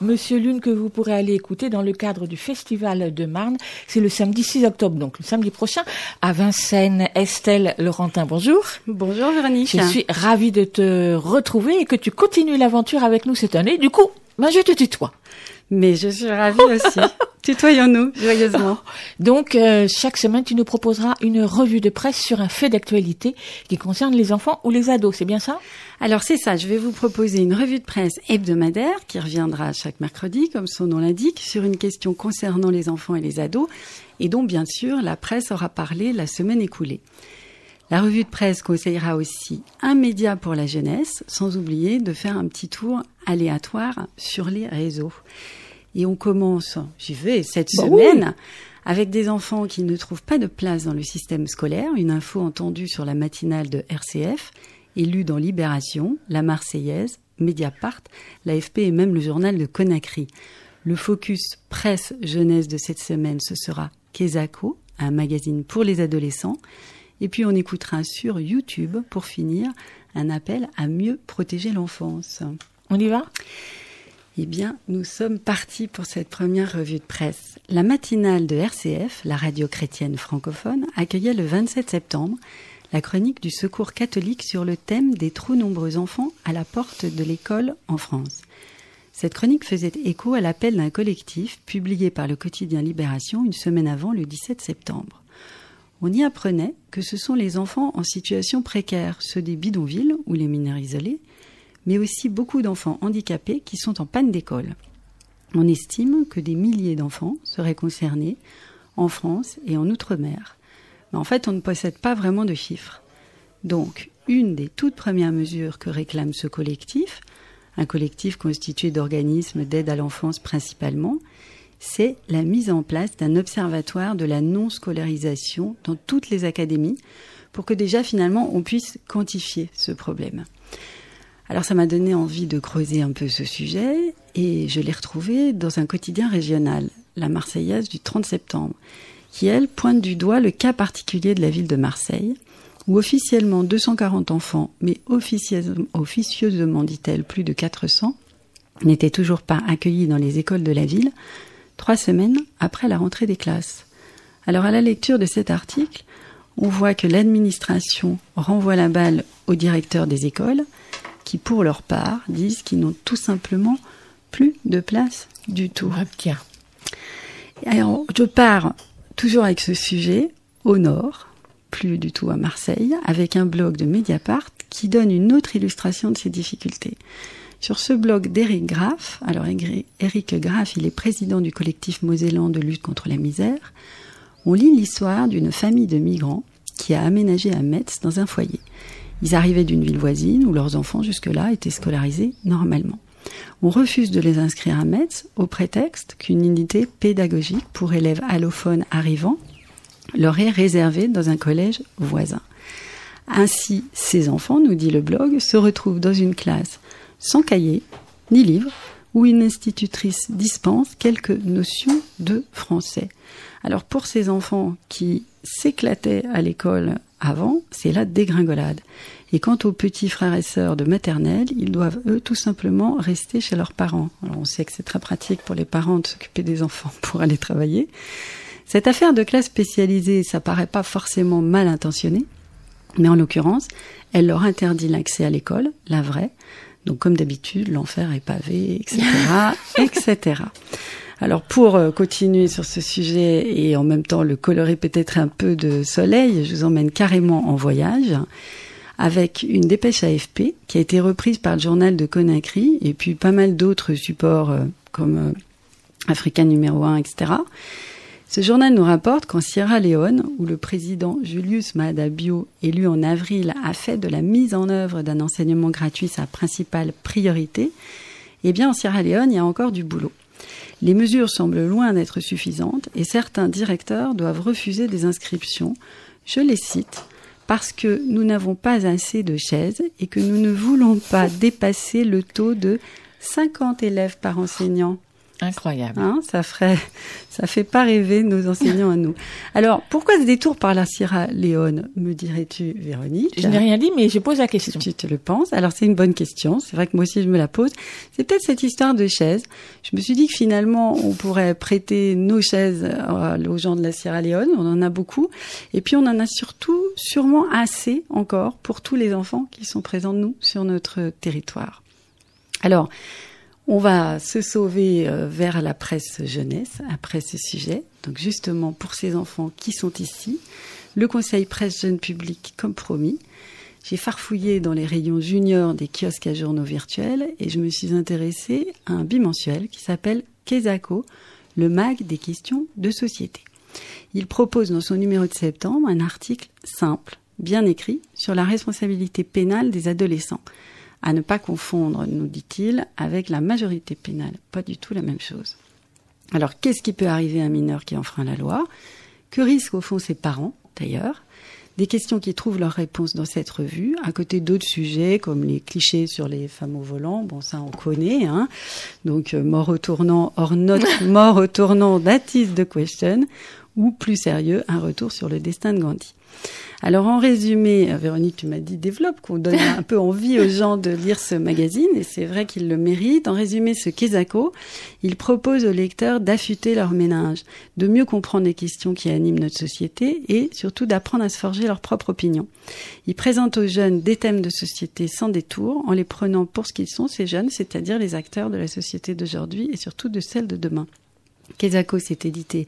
Monsieur Lune que vous pourrez aller écouter dans le cadre du Festival de Marne. C'est le samedi 6 octobre, donc le samedi prochain, à Vincennes. Estelle Laurentin, bonjour. Bonjour Véronique. Je suis ravie de te retrouver et que tu continues l'aventure avec nous cette année. Du coup, ben je te tutoie. Mais je suis ravie aussi. Tutoyons-nous joyeusement. Donc, euh, chaque semaine, tu nous proposeras une revue de presse sur un fait d'actualité qui concerne les enfants ou les ados. C'est bien ça? Alors c'est ça, je vais vous proposer une revue de presse hebdomadaire qui reviendra chaque mercredi, comme son nom l'indique, sur une question concernant les enfants et les ados, et dont bien sûr la presse aura parlé la semaine écoulée. La revue de presse conseillera aussi un média pour la jeunesse, sans oublier de faire un petit tour aléatoire sur les réseaux. Et on commence, j'y vais, cette Bah semaine, avec des enfants qui ne trouvent pas de place dans le système scolaire, une info entendue sur la matinale de RCF, et lue dans Libération, La Marseillaise, Mediapart, l'AFP et même le journal de Conakry. Le focus presse jeunesse de cette semaine, ce sera Kezako, un magazine pour les adolescents. Et puis on écoutera sur YouTube, pour finir, un appel à mieux protéger l'enfance. On y va? Eh bien, nous sommes partis pour cette première revue de presse. La matinale de RCF, la radio chrétienne francophone, accueillait le 27 septembre la chronique du Secours catholique sur le thème des trop nombreux enfants à la porte de l'école en France. Cette chronique faisait écho à l'appel d'un collectif publié par le quotidien Libération une semaine avant le 17 septembre. On y apprenait que ce sont les enfants en situation précaire, ceux des bidonvilles ou les mineurs isolés, mais aussi beaucoup d'enfants handicapés qui sont en panne d'école. On estime que des milliers d'enfants seraient concernés en France et en Outre-mer. Mais en fait, on ne possède pas vraiment de chiffres. Donc, une des toutes premières mesures que réclame ce collectif, un collectif constitué d'organismes d'aide à l'enfance principalement, c'est la mise en place d'un observatoire de la non-scolarisation dans toutes les académies pour que déjà finalement on puisse quantifier ce problème. Alors ça m'a donné envie de creuser un peu ce sujet et je l'ai retrouvé dans un quotidien régional, la Marseillaise du 30 septembre, qui elle pointe du doigt le cas particulier de la ville de Marseille, où officiellement 240 enfants, mais officieusement, dit-elle plus de 400, n'étaient toujours pas accueillis dans les écoles de la ville, trois semaines après la rentrée des classes. Alors à la lecture de cet article, on voit que l'administration renvoie la balle aux directeurs des écoles, qui pour leur part disent qu'ils n'ont tout simplement plus de place du tout. Tiens. Alors je pars toujours avec ce sujet au nord, plus du tout à Marseille, avec un blog de Mediapart qui donne une autre illustration de ces difficultés. Sur ce blog d'Éric Graff, alors Éric Graff, il est président du collectif mosellan de lutte contre la misère, on lit l'histoire d'une famille de migrants qui a aménagé à Metz dans un foyer. Ils arrivaient d'une ville voisine où leurs enfants jusque-là étaient scolarisés normalement. On refuse de les inscrire à Metz au prétexte qu'une unité pédagogique pour élèves allophones arrivant leur est réservée dans un collège voisin. Ainsi, ces enfants, nous dit le blog, se retrouvent dans une classe sans cahier ni livre où une institutrice dispense quelques notions de français. Alors pour ces enfants qui s'éclataient à l'école avant, c'est la dégringolade. Et quant aux petits frères et sœurs de maternelle, ils doivent eux tout simplement rester chez leurs parents. Alors on sait que c'est très pratique pour les parents de s'occuper des enfants pour aller travailler. Cette affaire de classe spécialisée, ça paraît pas forcément mal intentionné, mais en l'occurrence, elle leur interdit l'accès à l'école, la vraie. Donc comme d'habitude, l'enfer est pavé, etc., etc. Alors pour continuer sur ce sujet et en même temps le colorer peut-être un peu de soleil, je vous emmène carrément en voyage avec une dépêche AFP qui a été reprise par le journal de Conakry et puis pas mal d'autres supports euh, comme euh, Africa numéro 1, etc. Ce journal nous rapporte qu'en Sierra Leone, où le président Julius Maada Bio, élu en avril, a fait de la mise en œuvre d'un enseignement gratuit sa principale priorité, eh bien en Sierra Leone, il y a encore du boulot. Les mesures semblent loin d'être suffisantes et certains directeurs doivent refuser des inscriptions. Je les cite parce que nous n'avons pas assez de chaises et que nous ne voulons pas dépasser le taux de 50 élèves par enseignant. Incroyable. Hein, ça ferait, ça fait pas rêver nos enseignants à nous. Alors, pourquoi ce détour par la Sierra Leone, me dirais-tu, Véronique Je n'ai rien dit, mais je pose la question. Tu te le penses. Alors, c'est une bonne question. C'est vrai que moi aussi, je me la pose. C'est peut-être cette histoire de chaises. Je me suis dit que finalement, on pourrait prêter nos chaises aux gens de la Sierra Leone. On en a beaucoup. Et puis, on en a surtout, sûrement assez encore pour tous les enfants qui sont présents, nous, sur notre territoire. Alors, on va se sauver vers la presse jeunesse après ce sujet. Donc justement pour ces enfants qui sont ici, le Conseil presse jeune public comme promis. J'ai farfouillé dans les rayons juniors des kiosques à journaux virtuels et je me suis intéressée à un bimensuel qui s'appelle Kezako, le mag des questions de société. Il propose dans son numéro de septembre un article simple, bien écrit, sur la responsabilité pénale des adolescents. À ne pas confondre, nous dit-il, avec la majorité pénale. Pas du tout la même chose. Alors, qu'est-ce qui peut arriver à un mineur qui enfreint la loi? Que risquent au fond ses parents, d'ailleurs? Des questions qui trouvent leur réponse dans cette revue, à côté d'autres sujets comme les clichés sur les femmes au volant. Bon, ça, on connaît. Hein Donc, euh, mort au tournant, hors note, mort au tournant, that is the question. Ou plus sérieux, un retour sur le destin de Gandhi. Alors en résumé, euh, Véronique, tu m'as dit développe, qu'on donne un peu envie aux gens de lire ce magazine, et c'est vrai qu'ils le méritent. En résumé, ce Kezako, il propose aux lecteurs d'affûter leur ménage, de mieux comprendre les questions qui animent notre société, et surtout d'apprendre à se forger leur propre opinion. Il présente aux jeunes des thèmes de société sans détour, en les prenant pour ce qu'ils sont, ces jeunes, c'est-à-dire les acteurs de la société d'aujourd'hui et surtout de celle de demain. Kezako s'est édité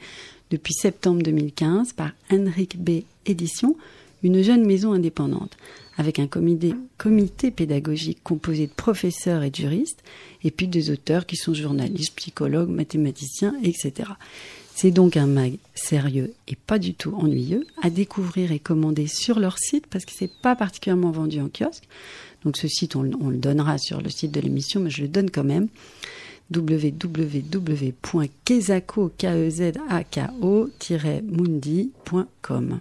depuis septembre 2015 par Henrik B. Éditions, une jeune maison indépendante, avec un comité, pédagogique composé de professeurs et de juristes, et puis des auteurs qui sont journalistes, psychologues, mathématiciens, etc. C'est donc un mag sérieux et pas du tout ennuyeux à découvrir et commander sur leur site parce que c'est pas particulièrement vendu en kiosque. Donc ce site, on le donnera sur le site de l'émission, mais je le donne quand même www.kezako-mundi.com.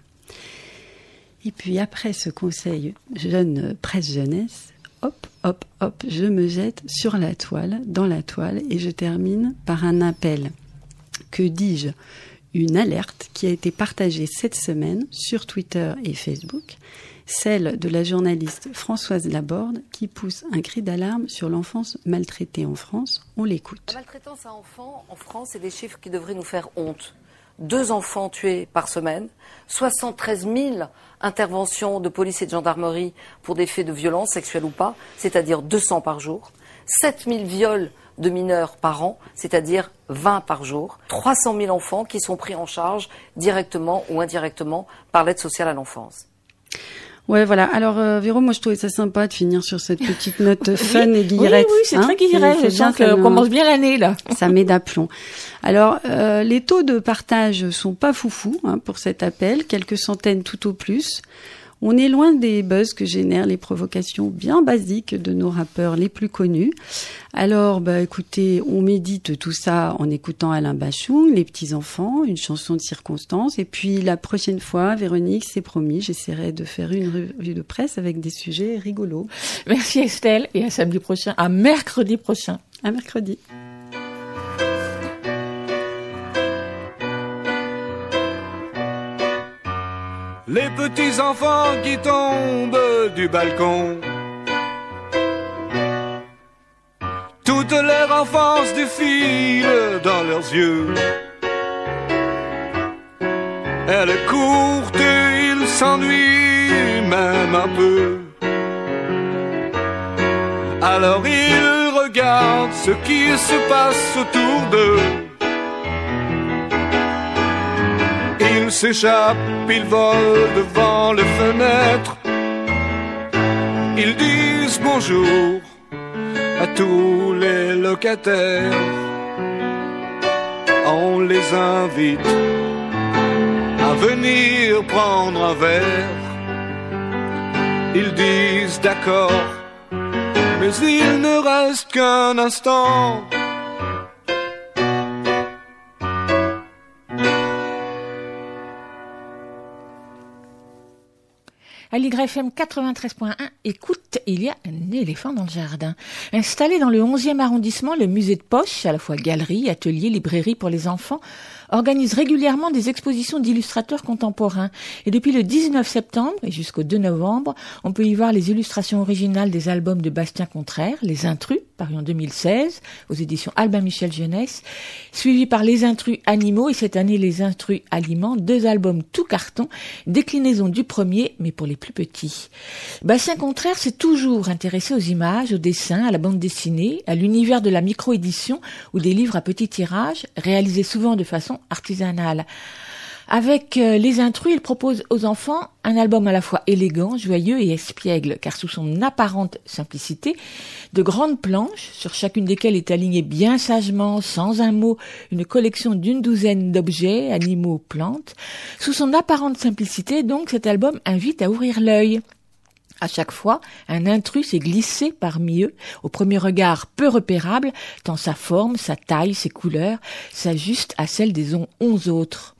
Et puis après ce conseil jeune presse jeunesse, hop, hop, hop, je me jette sur la toile, dans la toile, et je termine par un appel. Que dis-je? Une alerte qui a été partagée cette semaine sur Twitter et Facebook, celle de la journaliste Françoise Laborde qui pousse un cri d'alarme sur l'enfance maltraitée en France. On l'écoute. La maltraitance à enfants en France, c'est des chiffres qui devraient nous faire honte. Deux enfants tués par semaine, 73 000 interventions de police et de gendarmerie pour des faits de violence, sexuelle ou pas, c'est-à-dire 200 par jour, 7 000 viols de mineurs par an, c'est-à-dire 20 par jour, 300 000 enfants qui sont pris en charge directement ou indirectement par l'aide sociale à l'enfance. Ouais, voilà. Alors, euh, Véro, moi, je trouvais ça sympa de finir sur cette petite note fun et guillerette. Oui, oui, c'est hein. très guillerette. Je sens qu'on commence bien l'année, là. Ça met d'aplomb. Alors, euh, les taux de partage sont pas foufous hein, pour cet appel, quelques centaines tout au plus. On est loin des buzz que génèrent les provocations bien basiques de nos rappeurs les plus connus. Alors, bah, écoutez, on médite tout ça en écoutant Alain Bachung, Les petits enfants, une chanson de circonstance. Et puis la prochaine fois, Véronique, c'est promis, j'essaierai de faire une revue de presse avec des sujets rigolos. Merci Estelle et à samedi prochain, à mercredi prochain. À mercredi. Les petits enfants qui tombent du balcon. Toute leur enfance défile dans leurs yeux. Elle est et ils s'ennuient même un peu. Alors ils regardent ce qui se passe autour d'eux. Ils s'échappent, ils volent devant les fenêtres. Ils disent bonjour à tous les locataires. On les invite à venir prendre un verre. Ils disent d'accord, mais il ne reste qu'un instant. À l'YFM 93.1, écoute, il y a un éléphant dans le jardin. Installé dans le 11e arrondissement, le musée de Poche, à la fois galerie, atelier, librairie pour les enfants, organise régulièrement des expositions d'illustrateurs contemporains. Et depuis le 19 septembre et jusqu'au 2 novembre, on peut y voir les illustrations originales des albums de Bastien Contraire, Les Intrus, paru en 2016, aux éditions Albin Michel Jeunesse, suivi par Les Intrus Animaux et cette année Les Intrus Aliments, deux albums tout carton, déclinaison du premier, mais pour les plus petits. Bastien Contraire s'est toujours intéressé aux images, aux dessins, à la bande dessinée, à l'univers de la micro-édition ou des livres à petit tirage, réalisés souvent de façon artisanale. Avec euh, Les Intrus, il propose aux enfants un album à la fois élégant, joyeux et espiègle, car sous son apparente simplicité, de grandes planches, sur chacune desquelles est alignée bien sagement, sans un mot, une collection d'une douzaine d'objets, animaux, plantes. Sous son apparente simplicité, donc, cet album invite à ouvrir l'œil. À chaque fois, un intrus est glissé parmi eux, au premier regard peu repérable, tant sa forme, sa taille, ses couleurs s'ajustent à celles des on- onze autres.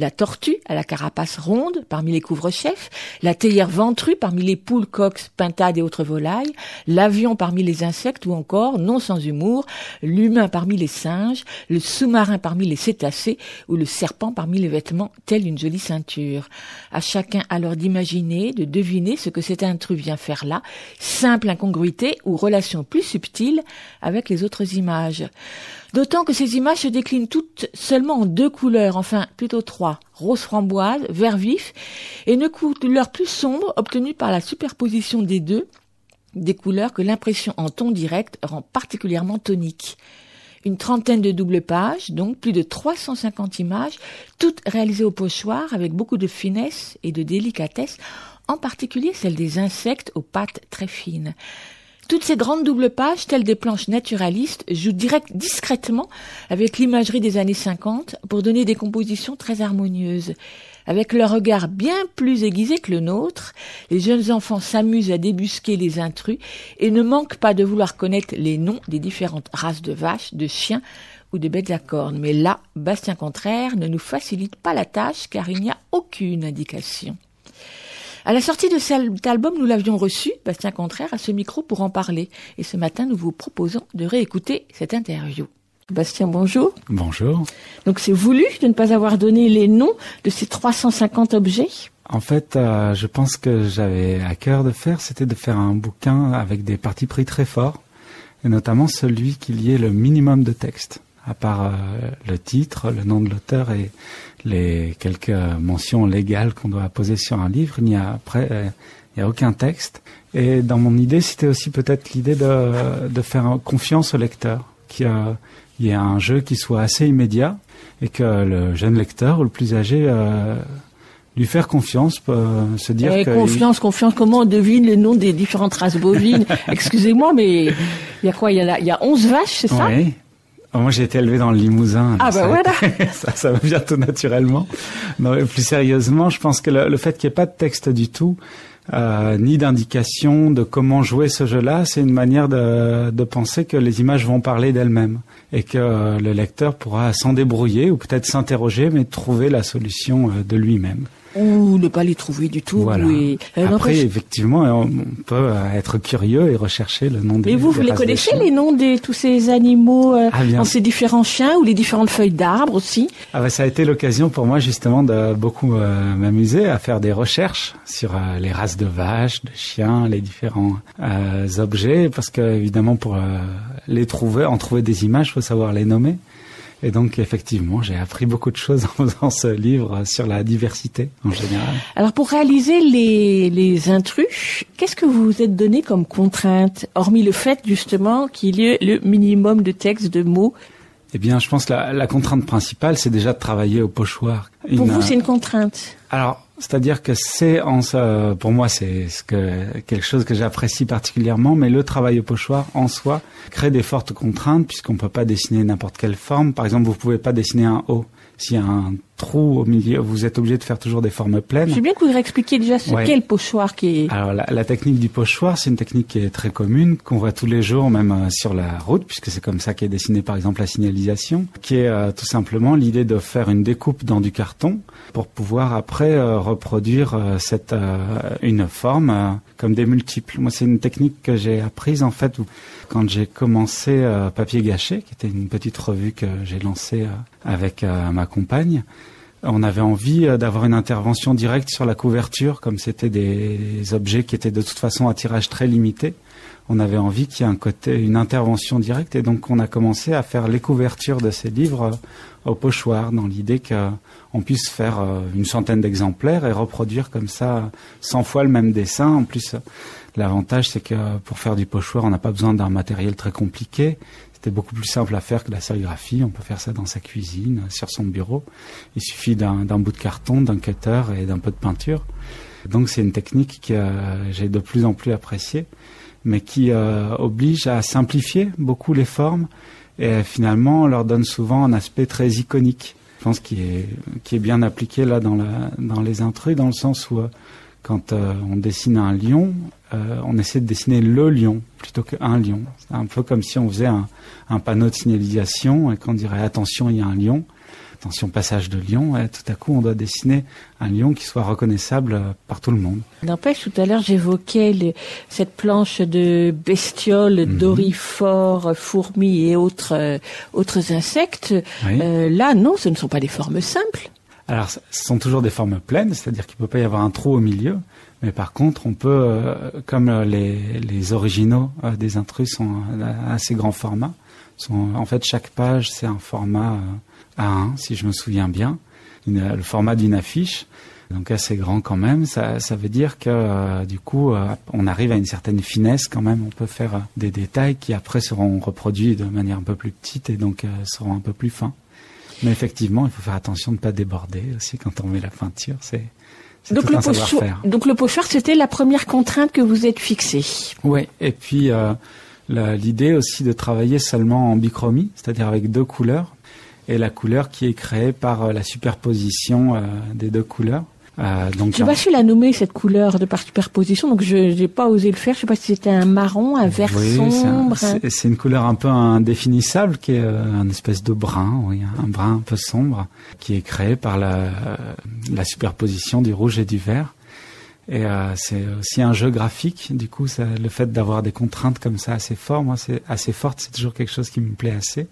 La tortue à la carapace ronde parmi les couvre-chefs, la théière ventrue parmi les poules, coqs, pintades et autres volailles, l'avion parmi les insectes ou encore, non sans humour, l'humain parmi les singes, le sous-marin parmi les cétacés ou le serpent parmi les vêtements, telle une jolie ceinture. À chacun alors d'imaginer, de deviner ce que cet intrus vient faire là, simple incongruité ou relation plus subtile avec les autres images. D'autant que ces images se déclinent toutes seulement en deux couleurs, enfin plutôt trois, rose framboise, vert vif, et une couleur plus sombre obtenue par la superposition des deux, des couleurs que l'impression en ton direct rend particulièrement tonique. Une trentaine de doubles pages, donc plus de 350 images, toutes réalisées au pochoir avec beaucoup de finesse et de délicatesse, en particulier celles des insectes aux pattes très fines. Toutes ces grandes doubles pages, telles des planches naturalistes, jouent direct, discrètement avec l'imagerie des années 50 pour donner des compositions très harmonieuses. Avec leur regard bien plus aiguisé que le nôtre, les jeunes enfants s'amusent à débusquer les intrus et ne manquent pas de vouloir connaître les noms des différentes races de vaches, de chiens ou de bêtes à cornes. Mais là, Bastien Contraire ne nous facilite pas la tâche car il n'y a aucune indication. À la sortie de cet album, nous l'avions reçu, Bastien Contraire, à ce micro pour en parler. Et ce matin, nous vous proposons de réécouter cette interview. Bastien, bonjour. Bonjour. Donc c'est voulu de ne pas avoir donné les noms de ces 350 objets? En fait, euh, je pense que j'avais à cœur de faire, c'était de faire un bouquin avec des partis pris très forts, et notamment celui qu'il y ait le minimum de texte, à part euh, le titre, le nom de l'auteur et les quelques mentions légales qu'on doit poser sur un livre. Il n'y a après, euh, il n'y a aucun texte. Et dans mon idée, c'était aussi peut-être l'idée de, de faire confiance au lecteur, qu'il y ait un jeu qui soit assez immédiat et que le jeune lecteur ou le plus âgé euh, lui faire confiance, peut se dire Eh, que Confiance, confiance, comment on devine les noms des différentes races bovines? Excusez-moi, mais il y a quoi? Il y a, il y a 11 vaches, c'est ça? Oui. Moi, j'ai été élevé dans le Limousin. Ah, bah ça, voilà. ça, ça va vient tout naturellement. Non, mais plus sérieusement, je pense que le, le fait qu'il n'y ait pas de texte du tout, euh, ni d'indication de comment jouer ce jeu-là, c'est une manière de, de penser que les images vont parler d'elles-mêmes et que euh, le lecteur pourra s'en débrouiller ou peut-être s'interroger, mais trouver la solution euh, de lui-même. Ou ne pas les trouver du tout. Voilà. Après, effectivement, on peut être curieux et rechercher le nom des mais vous, vous les connaissez, les noms de tous ces animaux, euh, Ah, dans ces différents chiens ou les différentes feuilles d'arbres aussi? Ah bah, ça a été l'occasion pour moi justement de beaucoup euh, m'amuser à faire des recherches sur euh, les races de vaches, de chiens, les différents objets, parce que évidemment pour les trouver, en trouver des images, faut savoir les nommer. Et donc effectivement, j'ai appris beaucoup de choses en faisant ce livre sur la diversité en général. Alors pour réaliser les, les intrus, qu'est-ce que vous vous êtes donné comme contrainte, hormis le fait justement qu'il y ait le minimum de texte, de mots? Eh bien, je pense que la, la contrainte principale, c'est déjà de travailler au pochoir. Pour vous, c'est une contrainte. Alors, c'est-à-dire que c'est en pour moi c'est ce que quelque chose que j'apprécie particulièrement, mais le travail au pochoir en soi crée des fortes contraintes puisqu'on peut pas dessiner n'importe quelle forme. Par exemple, vous pouvez pas dessiner un O. S'il y a un trou au milieu, vous êtes obligé de faire toujours des formes pleines. Je veux bien que vous réexpliquiez déjà ce Ouais. qu'est le pochoir qui est... Alors la, la technique du pochoir, c'est une technique qui est très commune, qu'on voit tous les jours, même euh, sur la route, puisque c'est comme ça qu'est dessinée par exemple la signalisation, qui est euh, tout simplement l'idée de faire une découpe dans du carton pour pouvoir après euh, reproduire cette une forme comme des multiples. Moi, c'est une technique que j'ai apprise en fait où- quand j'ai commencé euh, Papier Gâché, qui était une petite revue que j'ai lancée euh, avec euh, ma compagne on avait envie d'avoir une intervention directe sur la couverture, comme c'était des objets qui étaient de toute façon à tirage très limité. On avait envie qu'il y ait un côté, une intervention directe, et donc on a commencé à faire les couvertures de ces livres au pochoir, dans l'idée qu'on puisse faire une centaine d'exemplaires et reproduire comme ça 100 fois le même dessin. En plus, l'avantage c'est que pour faire du pochoir, on n'a pas besoin d'un matériel très compliqué. C'était beaucoup plus simple à faire que la sérigraphie. On peut faire ça dans sa cuisine, sur son bureau. Il suffit d'un bout de carton, d'un cutter et d'un peu de peinture. Donc c'est une technique que euh, j'ai de plus en plus appréciée, mais qui euh, oblige à simplifier beaucoup les formes et finalement leur donne souvent un aspect très iconique. Je pense qui est bien appliqué là dans les intrus dans le sens où euh, quand on dessine un lion, euh, on essaie de dessiner le lion plutôt qu'un lion. C'est un peu comme si on faisait un, un panneau de signalisation et qu'on dirait attention, il y a un lion. Attention, passage de lion. Et tout à coup, on doit dessiner un lion qui soit reconnaissable euh, par tout le monde. N'empêche, tout à l'heure, j'évoquais cette planche de bestioles, Mhm. dorifores, fourmis et autres, euh, autres insectes. Oui. Euh, là, non, ce ne sont pas des formes simples. Alors, ce sont toujours des formes pleines, c'est-à-dire qu'il peut pas y avoir un trou au milieu. Mais par contre, on peut, euh, comme euh, les, les originaux euh, des intrus sont assez grand format, sont, en fait, chaque page, c'est un format euh, A1, si je me souviens bien, le format d'une affiche. Donc assez grand quand même, ça, ça veut dire que du coup on arrive à une certaine finesse quand même, on peut faire des détails qui après seront reproduits de manière un peu plus petite et donc seront un peu plus fins. Mais effectivement, il faut faire attention de ne pas déborder aussi quand on met la peinture. C'est Donc le, un pochoir, savoir-faire. donc le pochoir, c'était la première contrainte que vous êtes fixée. Oui, et puis euh, l'idée aussi de travailler seulement en bichromie, c'est-à-dire avec deux couleurs, et la couleur qui est créée par euh, la superposition euh, des deux couleurs. Euh, donc J'ai pas su la nommer cette couleur de par superposition, donc je n'ai pas osé le faire. Je sais pas si c'était un marron, un vert Oui, sombre. c'est une couleur un peu indéfinissable qui est euh, un espèce de brun, oui, un brun un peu sombre, qui est créé par la, euh, la superposition du rouge et du vert. Et euh, c'est aussi un jeu graphique. Du coup, ça, le fait d'avoir des contraintes comme ça assez fortes, moi, c'est assez fortes, c'est toujours quelque chose qui me plaît assez.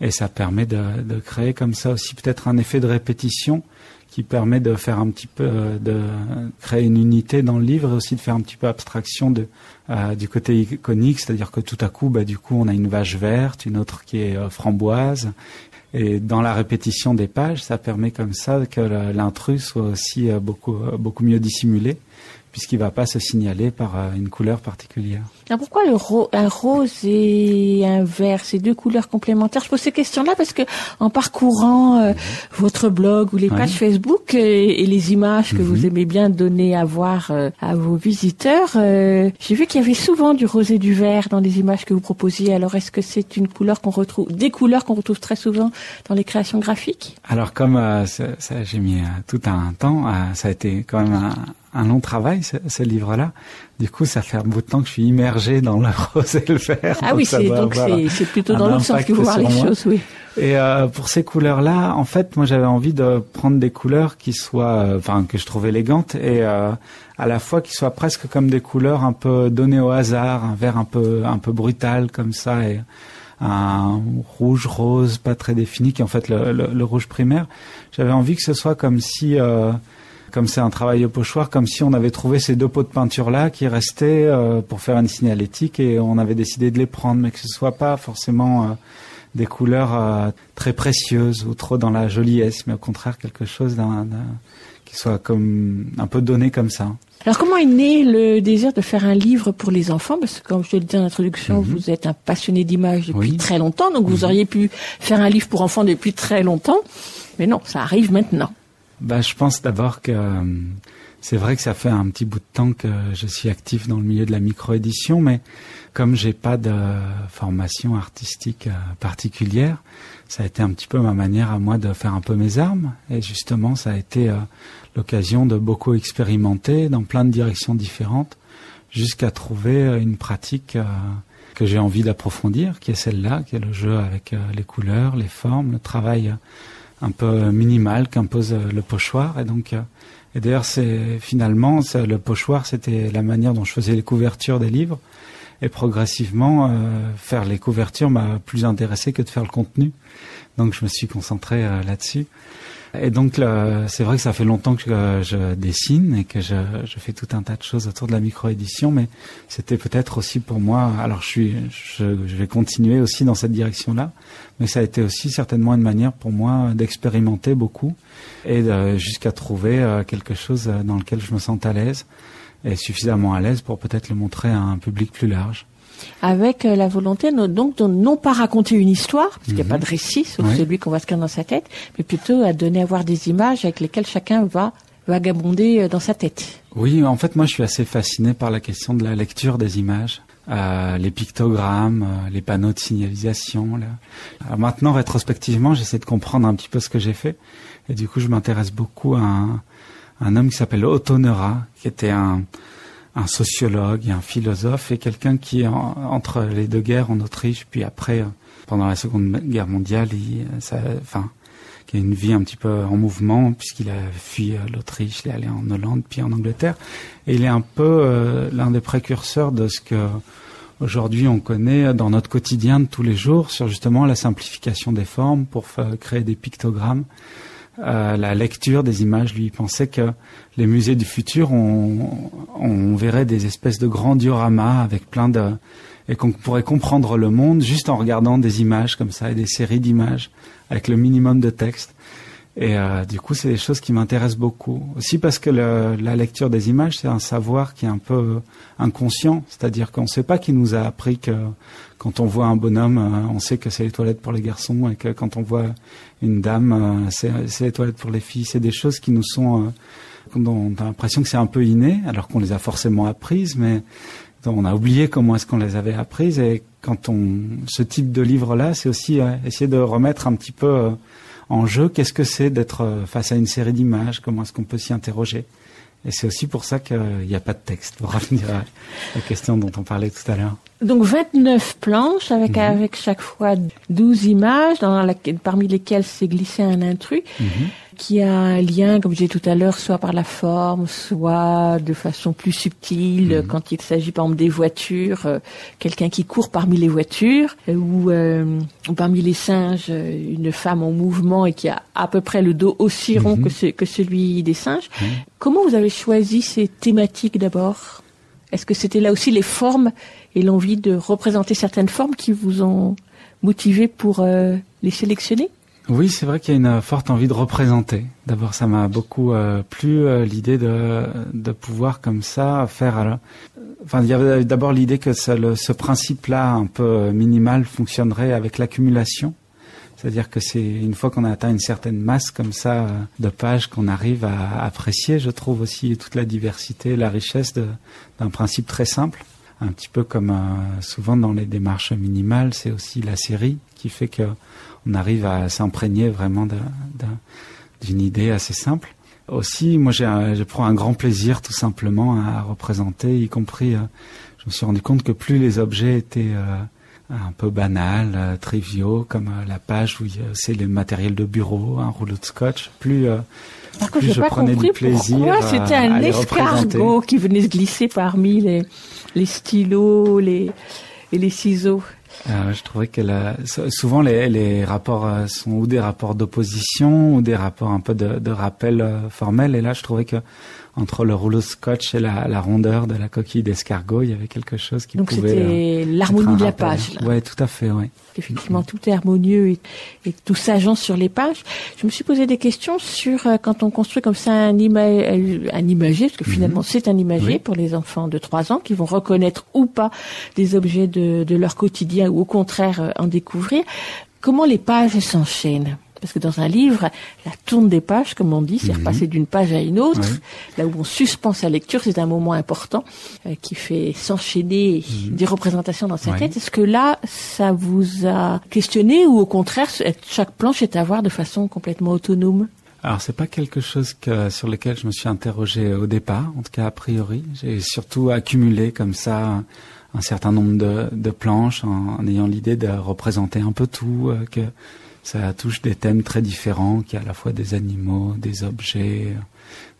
Et ça permet de, de créer comme ça aussi peut-être un effet de répétition qui permet de faire un petit peu, euh, de créer une unité dans le livre et aussi de faire un petit peu abstraction euh, du côté iconique, c'est-à-dire que tout à coup, bah, du coup, on a une vache verte, une autre qui est euh, framboise. Et dans la répétition des pages, ça permet comme ça que l'intrus soit aussi beaucoup, beaucoup mieux dissimulé, puisqu'il va pas se signaler par une couleur particulière. Alors pourquoi le ro- un rose et un vert, ces deux couleurs complémentaires? Je pose ces questions-là parce que en parcourant euh, votre blog ou les Ouais. pages Facebook euh, et, les images que Mhm. vous aimez bien donner à voir euh, à vos visiteurs, euh, j'ai vu qu'il y avait souvent du rose et du vert dans les images que vous proposiez. Alors est-ce que c'est une couleur qu'on retrouve, des couleurs qu'on retrouve très souvent dans les créations graphiques? Alors comme euh, ça, ça, j'ai mis euh, tout un temps, euh, ça a été quand même un, un long travail ce, ce livre-là. Du coup, ça fait un bout de temps que je suis immergé dans le rose et le vert. Ah oui, c'est donc c'est plutôt dans l'autre sens qu'il faut voir les moi. choses, oui. Et euh, pour ces couleurs-là, en fait, moi j'avais envie de prendre des couleurs qui soient, euh, enfin que je trouve élégantes et euh, à la fois qui soient presque comme des couleurs un peu données au hasard, un vert un peu un peu brutal comme ça et un rouge rose pas très défini qui est en fait le, le- le rouge primaire. J'avais envie que ce soit comme si euh, comme c'est un travail au pochoir, comme si on avait trouvé ces deux pots de peinture là qui restaient euh, pour faire une signalétique et on avait décidé de les prendre, mais que ce soit pas forcément euh, des couleurs euh, très précieuses ou trop dans la joliesse, mais au contraire quelque chose d'un, qui soit comme un peu donné comme ça. Alors comment est né le désir de faire un livre pour les enfants? Parce que comme je te le disais en introduction, vous êtes un passionné d'images depuis Mhm. Oui. très longtemps, donc vous auriez pu faire un livre pour enfants depuis très longtemps. Mais non, ça arrive maintenant. Bah, je pense d'abord que euh, c'est vrai que ça fait un petit bout de temps que je suis actif dans le milieu de la micro-édition, mais comme j'ai pas de formation artistique euh, particulière, ça a été un petit peu ma manière à moi de faire un peu mes armes. Et justement, ça a été euh, l'occasion de beaucoup expérimenter dans plein de directions différentes, jusqu'à trouver une pratique que j'ai envie d'approfondir, qui est celle-là, qui est le jeu avec les couleurs, les formes, le travail un peu minimal qu'impose euh, le pochoir. Et donc, euh, et d'ailleurs, c'est finalement le pochoir, c'était la manière dont je faisais les couvertures des livres. Et progressivement, euh, faire les couvertures m'a plus intéressé que de faire le contenu. Donc, je me suis concentré là-dessus. Et donc, c'est vrai que ça fait longtemps que je, dessine et que je, je fais tout un tas de choses autour de la micro-édition, mais c'était peut-être aussi pour moi. Alors, je suis, je, je vais continuer aussi dans cette direction-là, mais ça a été aussi certainement une manière pour moi d'expérimenter beaucoup et jusqu'à trouver euh, quelque chose dans lequel je me sente à l'aise et suffisamment à l'aise pour peut-être le montrer à un public plus large. Avec euh, la volonté donc de non pas raconter une histoire, parce qu'il n'y a Mhm. pas de récit, sauf Oui. celui qu'on va se créer dans sa tête, mais plutôt à donner à voir des images avec lesquelles chacun va vagabonder euh, dans sa tête. Oui, en fait, moi, je suis assez fasciné par la question de la lecture des images, euh, les pictogrammes, euh, les panneaux de signalisation. Là. Alors maintenant, rétrospectivement, j'essaie de comprendre un petit peu ce que j'ai fait, et du coup, je m'intéresse beaucoup à un, un homme qui s'appelle Otto Neura, qui était un, un sociologue et un philosophe, et quelqu'un qui, en- entre les deux guerres en Autriche, puis après, euh, pendant la Seconde Guerre mondiale, il, ça, enfin, qui a une vie un petit peu en mouvement puisqu'il a fui euh, l'Autriche, il est allé en Hollande puis en Angleterre et il est un peu euh, l'un des précurseurs de ce que aujourd'hui on connaît dans notre quotidien de tous les jours sur justement la simplification des formes pour créer des pictogrammes. Euh, la lecture des images, lui, pensait que les musées du futur, on, on verrait des espèces de grands dioramas avec plein de et qu'on pourrait comprendre le monde juste en regardant des images comme ça et des séries d'images avec le minimum de texte. Et euh, du coup, c'est des choses qui m'intéressent beaucoup. Aussi parce que le- la lecture des images, c'est un savoir qui est un peu inconscient. C'est-à-dire qu'on ne sait pas qui nous a appris que quand on voit un bonhomme, euh, on sait que c'est les toilettes pour les garçons et que quand on voit une dame, euh, c'est les toilettes pour les filles. C'est des choses qui nous sont... euh, dont on a l'impression que c'est un peu inné, alors qu'on les a forcément apprises, mais on a oublié comment est-ce qu'on les avait apprises. Et quand on, ce type de livre-là, c'est aussi euh, essayer de remettre un petit peu euh, en jeu qu'est-ce que c'est d'être euh, face à une série d'images, comment est-ce qu'on peut s'y interroger? Et c'est aussi pour ça qu'il n'y a pas de texte, pour revenir à la question dont on parlait tout à l'heure. Donc 29 planches avec, Mhm. avec chaque fois 12 images dans la, parmi lesquelles s'est glissé un intrus qui a un lien, comme je disais tout à l'heure, soit par la forme, soit de façon plus subtile, quand il s'agit par exemple des voitures, euh, quelqu'un qui court parmi les voitures, euh, ou, euh, ou parmi les singes, euh, une femme en mouvement et qui a à peu près le dos aussi rond que, ce- que celui des singes. Comment vous avez choisi ces thématiques d'abord? Est-ce que c'était là aussi les formes et l'envie de représenter certaines formes qui vous ont motivé pour euh, les sélectionner? Oui, c'est vrai qu'il y a une forte envie de représenter. D'abord, ça m'a beaucoup euh, plu euh, l'idée de, de pouvoir comme ça faire. euh, Enfin, il y avait d'abord l'idée que ce, principe-là, un peu minimal, fonctionnerait avec l'accumulation. C'est-à-dire que c'est une fois qu'on a atteint une certaine masse comme ça de pages qu'on arrive à apprécier, je trouve aussi toute la diversité, la richesse d'un principe très simple. Un petit peu comme souvent dans les démarches minimales, c'est aussi la série qui fait que on arrive à s'imprégner vraiment d'une idée assez simple. Aussi, moi, un- je prends un grand plaisir tout simplement à représenter, y compris, euh, je me suis rendu compte que plus les objets étaient euh, un peu banals, euh, triviaux, comme la page où c'est le matériel de bureau, un rouleau de scotch, plus, Par contre, je pas prenais compris du plaisir pourquoi c'était un escargot qui venait se glisser parmi les, les stylos les, et les ciseaux. Euh, je trouvais que la- souvent les, les rapports euh, sont ou des rapports d'opposition ou des rapports un peu de, de rappel euh, formel. Et là, je trouvais que entre le rouleau scotch et la, la rondeur de la coquille d'escargot, il y avait quelque chose qui Donc pouvait. c'était euh, l'harmonie de la page, là. Ouais, tout à fait, ouais. Effectivement, tout est harmonieux et, et tout s'agence sur les pages. Je me suis posé des questions sur euh, quand on construit comme ça un, ima un imagier, parce que finalement c'est un imagier Mhm. Oui. pour les enfants de 3 ans qui vont reconnaître ou pas des objets de, de leur quotidien ou au contraire euh, en découvrir. Comment les pages s'enchaînent? Parce que dans un livre, la tourne des pages, comme on dit, c'est Mhm. repasser d'une page à une autre. Oui. Là où on suspend sa lecture, c'est un moment important euh, qui fait s'enchaîner des représentations dans sa Oui. tête. Est-ce que là, ça vous a questionné ou au contraire, chaque planche est à voir de façon complètement autonome? Alors c'est pas quelque chose que, sur lequel je me suis interrogé au départ, en tout cas a priori. J'ai surtout accumulé comme ça un, un certain nombre de, de planches en, en ayant l'idée de représenter un peu tout, euh, que ça touche des thèmes très différents, a à la fois des animaux, des objets,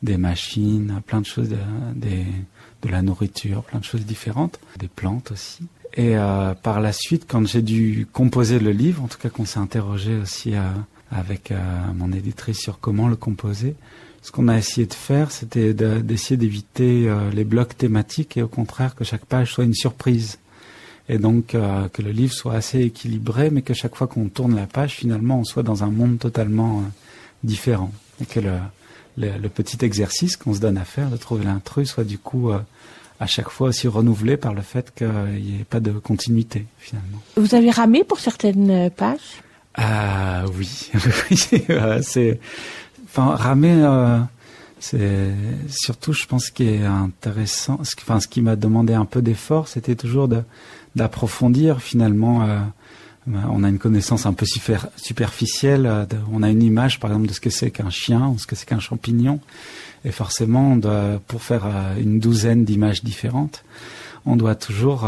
des machines, plein de choses, de, la nourriture, plein de choses différentes, des plantes aussi. Et euh, par la suite, quand j'ai dû composer le livre, en tout cas qu'on s'est interrogé aussi euh, avec euh, mon éditrice sur comment le composer, ce qu'on a essayé de faire, c'était de- d'essayer d'éviter les blocs thématiques et au contraire que chaque page soit une surprise. Et donc euh, que le livre soit assez équilibré, mais que chaque fois qu'on tourne la page, finalement, on soit dans un monde totalement euh, différent. Et que le, le, le petit exercice qu'on se donne à faire, de trouver l'intrus, soit du coup euh, à chaque fois aussi renouvelé par le fait qu'il n'y ait pas de continuité finalement. Vous avez ramé pour certaines pages? Ah oui, c'est enfin ramer. c'est surtout, je pense, ce qui est intéressant. Ce enfin, ce qui m'a demandé un peu d'effort, c'était toujours de d'approfondir finalement. euh, on a une connaissance un peu super- superficielle. euh, on a une image, par exemple, de ce que c'est qu'un chien ou ce que c'est qu'un champignon. Et forcément, pour faire euh, une douzaine d'images différentes, on doit toujours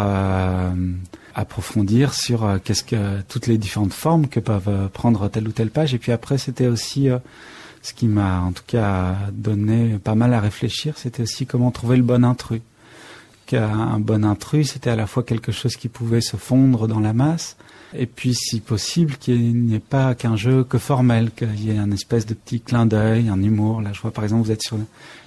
approfondir sur qu'est-ce que toutes les différentes formes que peuvent prendre telle ou telle page. Et puis après, c'était aussi ce qui m'a, en tout cas, donné pas mal à réfléchir. C'était aussi comment trouver le bon intrus. Qu'un bon intrus, c'était à la fois quelque chose qui pouvait se fondre dans la masse, et puis, si possible, qu'il n'y ait pas qu'un jeu que formel, qu'il y ait un espèce de petit clin d'œil, un humour. Là, je vois par exemple, vous êtes sur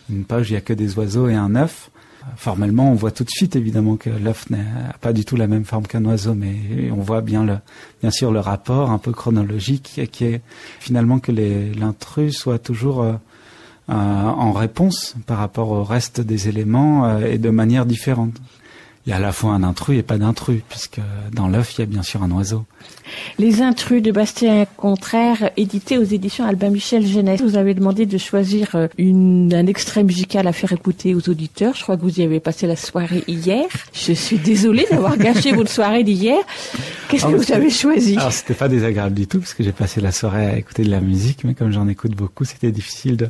une page il n'y a que des oiseaux et un œuf. Formellement, on voit tout de suite évidemment que l'œuf n'a pas du tout la même forme qu'un oiseau, mais on voit bien le, bien sûr le rapport un peu chronologique qui est finalement que l'intrus soit toujours euh, en réponse par rapport au reste des éléments euh, et de manière différente. Il y a à la fois un intrus et pas d'intrus, puisque dans l'œuf, il y a bien sûr un oiseau. Les intrus de Bastien Contraire, édité aux éditions Albin Michel Jeunesse. Vous avez demandé de choisir euh, une, un extrait musical à faire écouter aux auditeurs. Je crois que vous y avez passé la soirée hier. Je suis désolée d'avoir gâché votre soirée d'hier. Qu'est-ce Ah, que mais vous avez choisi Alors, c'était pas désagréable du tout, parce que j'ai passé la soirée à écouter de la musique, mais comme j'en écoute beaucoup, c'était difficile de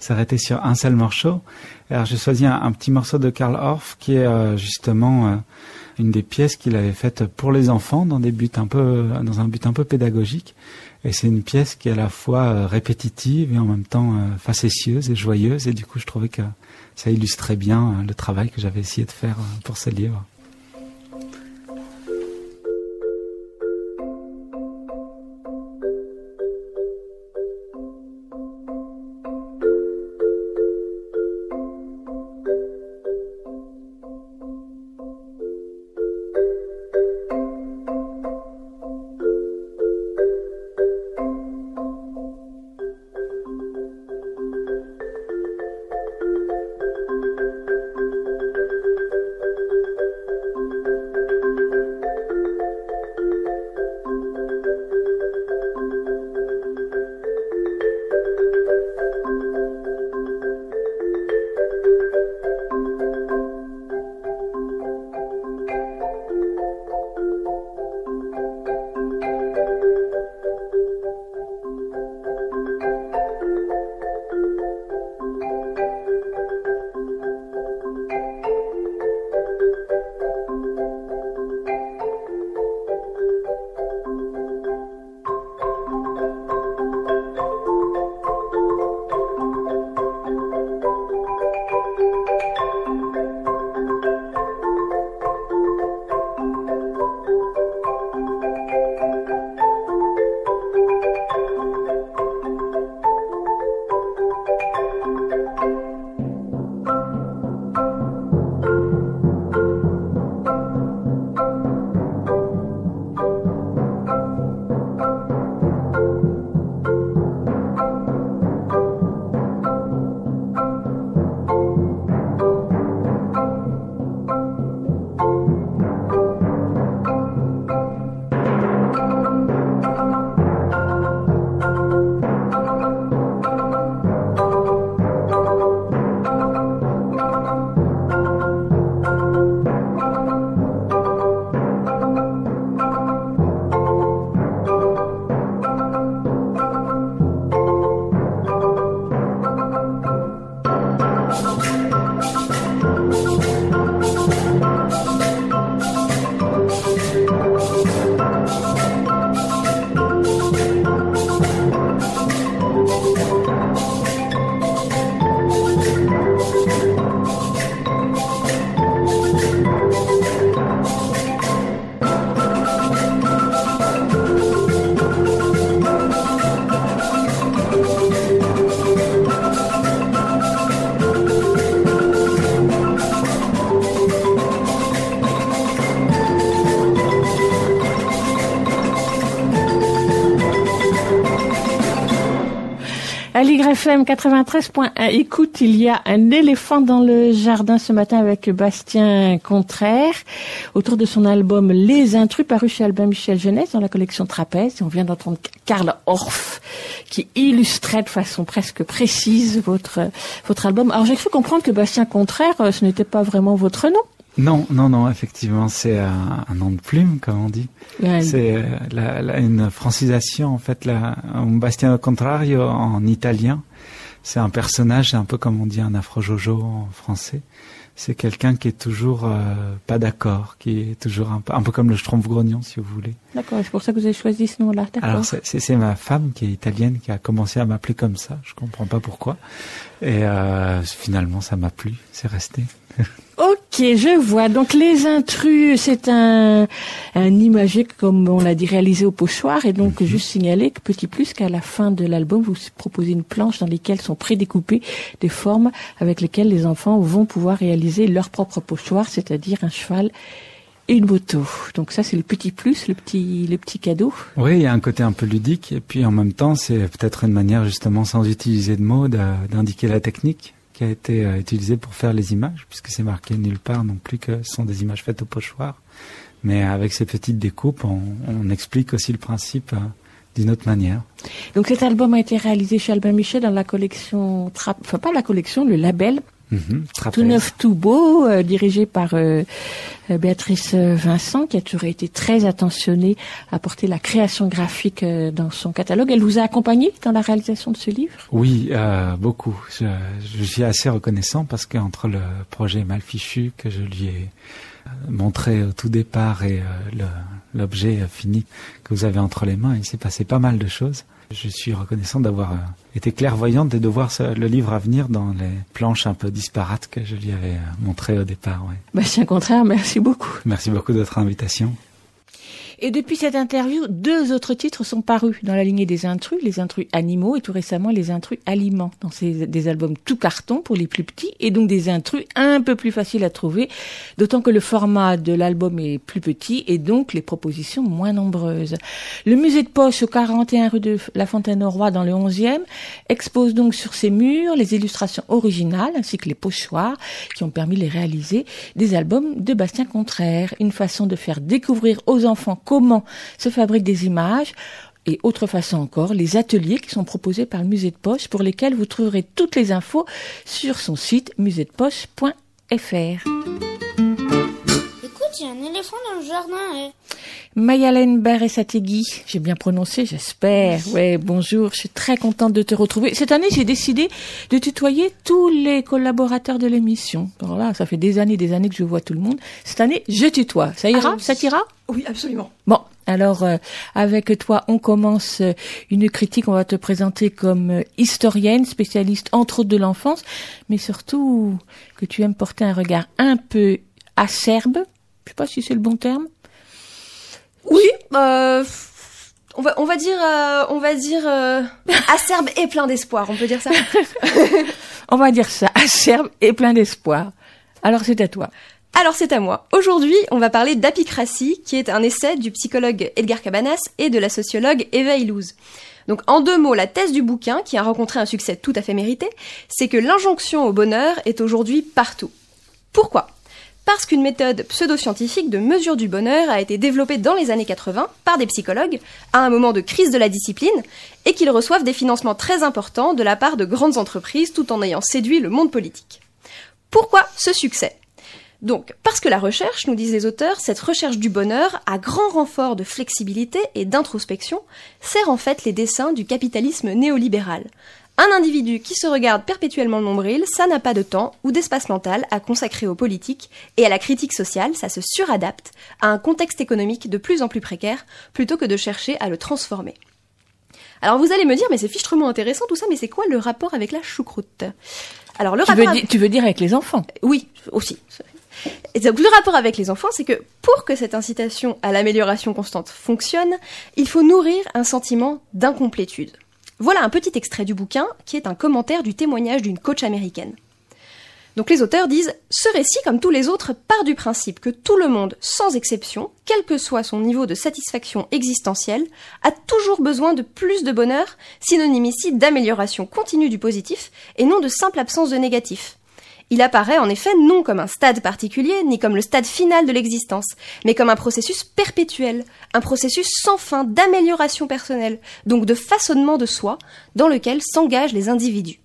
s'arrêter sur un seul morceau. Alors, j'ai choisi un, petit morceau de Karl Orff, qui est euh, justement euh, une des pièces qu'il avait faites pour les enfants, dans des buts un peu, dans un but un peu pédagogique. Et c'est une pièce qui est à la fois euh, répétitive et en même temps facétieuse et joyeuse. Et du coup, je trouvais que ça illustrait bien le travail que j'avais essayé de faire pour ce livre. À l'YFM 93.1, écoute, il y a un éléphant dans le jardin ce matin avec Bastien Contraire autour de son album Les Intrus paru chez Albin Michel Jeunesse dans la collection Trapèze. On vient d'entendre Karl Orff qui illustrait de façon presque précise votre, album. Alors j'ai cru comprendre que Bastien Contraire, euh, ce n'était pas vraiment votre nom. Non, non, non, effectivement, c'est un, un nom de plume, comme on dit. C'est euh, la, la- une francisation, en fait, la, un Bastien Contrario en italien. C'est un personnage, un peu comme on dit un afro-jojo en français. C'est quelqu'un qui est toujours euh, pas d'accord, qui est toujours un peu, un peu comme le Schtroumpf-Grognon, si vous voulez. D'accord, c'est pour ça que vous avez choisi ce nom-là. Alors c'est- ma femme qui est italienne qui a commencé à m'appeler comme ça. Je comprends pas pourquoi. Et euh, finalement, ça m'a plu. C'est resté. Ok, je vois. Donc les intrus, c'est un, un comme on l'a dit réalisé au pochoir et donc Mhm. juste signaler que petit plus qu'à la fin de l'album vous proposez une planche dans laquelle sont prédécoupées des formes avec lesquelles les enfants vont pouvoir réaliser leur propre pochoir, c'est-à-dire un cheval et une moto. Donc ça c'est le petit plus, le petit le petit cadeau. Oui, il y a un côté un peu ludique et puis en même temps, c'est peut-être une manière justement sans utiliser de mots d'indiquer la technique qui a été euh, utilisée pour faire les images, puisque c'est marqué nulle part non plus que ce sont des images faites au pochoir. Mais avec ces petites découpes, on, on explique aussi le principe euh, d'une autre manière. Donc cet album a été réalisé chez Albin Michel dans la collection, Tra- enfin pas la collection, le label Mhm, tout neuf, tout beau, euh, dirigé par euh, euh, Béatrice Vincent, qui a toujours été très attentionnée à porter la création graphique euh, dans son catalogue. Elle vous a accompagné dans la réalisation de ce livre? Oui, beaucoup. Je, je suis assez reconnaissant parce qu'entre le projet mal fichu que je lui ai montré au tout départ et l'objet fini que vous avez entre les mains, il s'est passé pas mal de choses. Je suis reconnaissant d'avoir euh, été clairvoyante et de voir ce- le livre à venir dans les planches un peu disparates que je lui avais euh, montrées au départ. Ouais. Bastien Contraire, merci beaucoup. Merci beaucoup de votre invitation. Et depuis cette interview, deux autres titres sont parus dans la lignée des intrus, les intrus animaux et tout récemment les intrus aliments, dans des albums tout carton pour les plus petits et donc des intrus un peu plus faciles à trouver, d'autant que le format de l'album est plus petit et donc les propositions moins nombreuses. Le musée de poche au 41 rue de la Fontaine-au-Roi dans le 11e expose donc sur ses murs les illustrations originales ainsi que les pochoirs qui ont permis de réaliser des albums de Bastien Contraire, une façon de faire découvrir aux enfants comment se fabriquent des images et autre façon encore, les ateliers qui sont proposés par le musée de poche pour lesquels vous trouverez toutes les infos sur son site muséedepoche.fr. Écoute, il y a un éléphant dans le jardin. eh. Mayalène Barré-Sategui, j'ai bien prononcé, j'espère. Ouais, bonjour, je suis très contente de te retrouver. Cette année, j'ai décidé de tutoyer tous les collaborateurs de l'émission. Alors là, ça fait des années, des années que je vois tout le monde. Cette année, je tutoie. Ça ira Allons-y. Ça t'ira? Oui, absolument. Bon, alors euh, avec toi, on commence euh, une critique. On va te présenter comme euh, historienne, spécialiste entre autres de l'enfance, mais surtout que tu aimes porter un regard un peu acerbe. Je sais pas si c'est le bon terme. Oui, euh, on va on va dire euh, on va dire euh, acerbe et plein d'espoir, on peut dire ça. On va dire ça, acerbe et plein d'espoir. Alors c'est à toi. Alors c'est à moi. Aujourd'hui, on va parler d'apicratie, qui est un essai du psychologue Edgar Cabanas et de la sociologue Eva Illouz. Donc en deux mots, la thèse du bouquin, qui a rencontré un succès tout à fait mérité, c'est que l'injonction au bonheur est aujourd'hui partout. Pourquoi? Parce qu'une méthode pseudo-scientifique de mesure du bonheur a été développée dans les années 80 par des psychologues à un moment de crise de la discipline et qu'ils reçoivent des financements très importants de la part de grandes entreprises tout en ayant séduit le monde politique. Pourquoi ce succès? Donc, parce que la recherche, nous disent les auteurs, cette recherche du bonheur, à grand renfort de flexibilité et d'introspection, sert en fait les dessins du capitalisme néolibéral. Un individu qui se regarde perpétuellement le nombril, ça n'a pas de temps ou d'espace mental à consacrer aux politiques et à la critique sociale, ça se suradapte à un contexte économique de plus en plus précaire, plutôt que de chercher à le transformer. Alors vous allez me dire, mais c'est fichtrement intéressant tout ça, mais c'est quoi le rapport avec la choucroute? Alors le Tu rapport veux, avec- tu veux dire avec les enfants? Oui, aussi. Et donc, le rapport avec les enfants, c'est que pour que cette incitation à l'amélioration constante fonctionne, il faut nourrir un sentiment d'incomplétude. Voilà un petit extrait du bouquin qui est un commentaire du témoignage d'une coach américaine. Donc les auteurs disent ce récit, comme tous les autres, part du principe que tout le monde, sans exception, quel que soit son niveau de satisfaction existentielle, a toujours besoin de plus de bonheur, synonyme ici d'amélioration continue du positif et non de simple absence de négatif. Il apparaît en effet non comme un stade particulier, ni comme le stade final de l'existence, mais comme un processus perpétuel, un processus sans fin d'amélioration personnelle, donc de façonnement de soi, dans lequel s'engagent les individus.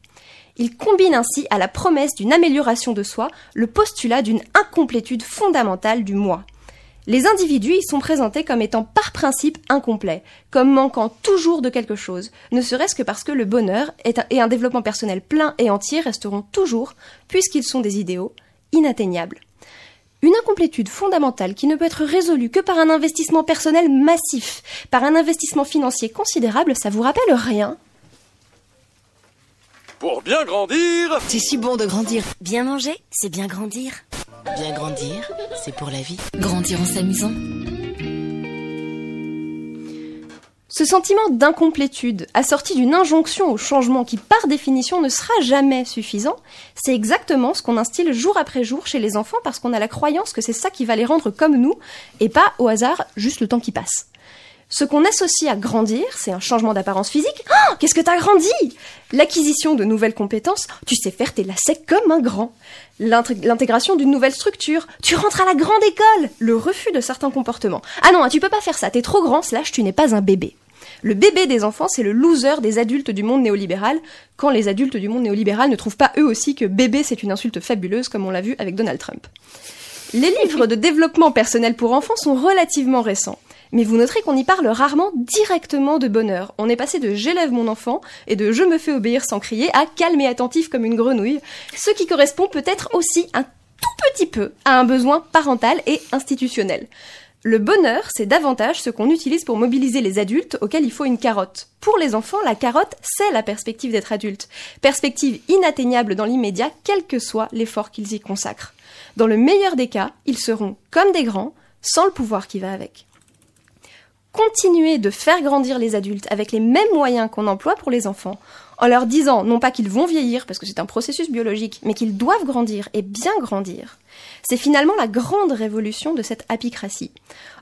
Il combine ainsi à la promesse d'une amélioration de soi le postulat d'une incomplétude fondamentale du moi. Les individus y sont présentés comme étant par principe incomplets, comme manquant toujours de quelque chose, ne serait-ce que parce que le bonheur et un développement personnel plein et entier resteront toujours, puisqu'ils sont des idéaux, inatteignables. Une incomplétude fondamentale qui ne peut être résolue que par un investissement personnel massif, par un investissement financier considérable, ça vous rappelle rien? Pour bien grandir. C'est si bon de grandir. Bien manger, c'est bien grandir. Bien grandir, c'est pour la vie. Grandir en s'amusant. Ce sentiment d'incomplétude, assorti d'une injonction au changement qui par définition ne sera jamais suffisant, c'est exactement ce qu'on instille jour après jour chez les enfants parce qu'on a la croyance que c'est ça qui va les rendre comme nous, et pas au hasard juste le temps qui passe. Ce qu'on associe à grandir, c'est un changement d'apparence physique. Oh, qu'est-ce que t'as grandi? L'acquisition de nouvelles compétences, tu sais faire tes lacets comme un grand. L'intégration d'une nouvelle structure, tu rentres à la grande école. Le refus de certains comportements. Ah non, tu peux pas faire ça, t'es trop grand, slash tu n'es pas un bébé. Le bébé des enfants, c'est le loser des adultes du monde néolibéral, quand les adultes du monde néolibéral ne trouvent pas eux aussi que bébé c'est une insulte fabuleuse, comme on l'a vu avec Donald Trump. Les livres de développement personnel pour enfants sont relativement récents. Mais vous noterez qu'on y parle rarement directement de bonheur. On est passé de j'élève mon enfant et de je me fais obéir sans crier à calme et attentif comme une grenouille, ce qui correspond peut-être aussi un tout petit peu à un besoin parental et institutionnel. Le bonheur, c'est davantage ce qu'on utilise pour mobiliser les adultes auxquels il faut une carotte. Pour les enfants, la carotte, c'est la perspective d'être adulte. Perspective inatteignable dans l'immédiat, quel que soit l'effort qu'ils y consacrent. Dans le meilleur des cas, ils seront comme des grands, sans le pouvoir qui va avec continuer de faire grandir les adultes avec les mêmes moyens qu'on emploie pour les enfants, en leur disant non pas qu'ils vont vieillir parce que c'est un processus biologique, mais qu'ils doivent grandir et bien grandir. C'est finalement la grande révolution de cette apicratie.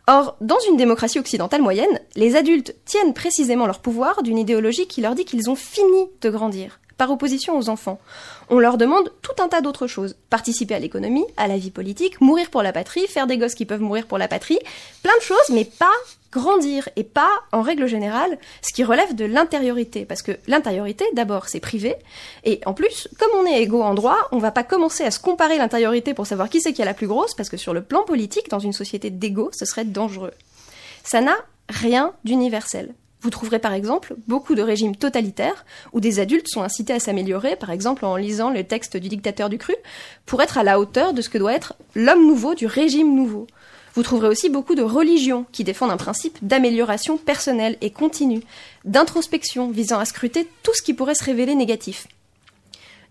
Or, dans une démocratie occidentale moyenne, les adultes tiennent précisément leur pouvoir d'une idéologie qui leur dit qu'ils ont fini de grandir, par opposition aux enfants. On leur demande tout un tas d'autres choses. Participer à l'économie, à la vie politique, mourir pour la patrie, faire des gosses qui peuvent mourir pour la patrie, plein de choses, mais pas grandir et pas, en règle générale, ce qui relève de l'intériorité. Parce que l'intériorité, d'abord, c'est privé. Et en plus, comme on est égaux en droit, on va pas commencer à se comparer l'intériorité pour savoir qui c'est qui a la plus grosse, parce que sur le plan politique, dans une société d'égaux, ce serait dangereux. Ça n'a rien d'universel. Vous trouverez par exemple beaucoup de régimes totalitaires où des adultes sont incités à s'améliorer, par exemple en lisant les textes du dictateur du cru, pour être à la hauteur de ce que doit être l'homme nouveau du régime nouveau. Vous trouverez aussi beaucoup de religions qui défendent un principe d'amélioration personnelle et continue, d'introspection visant à scruter tout ce qui pourrait se révéler négatif.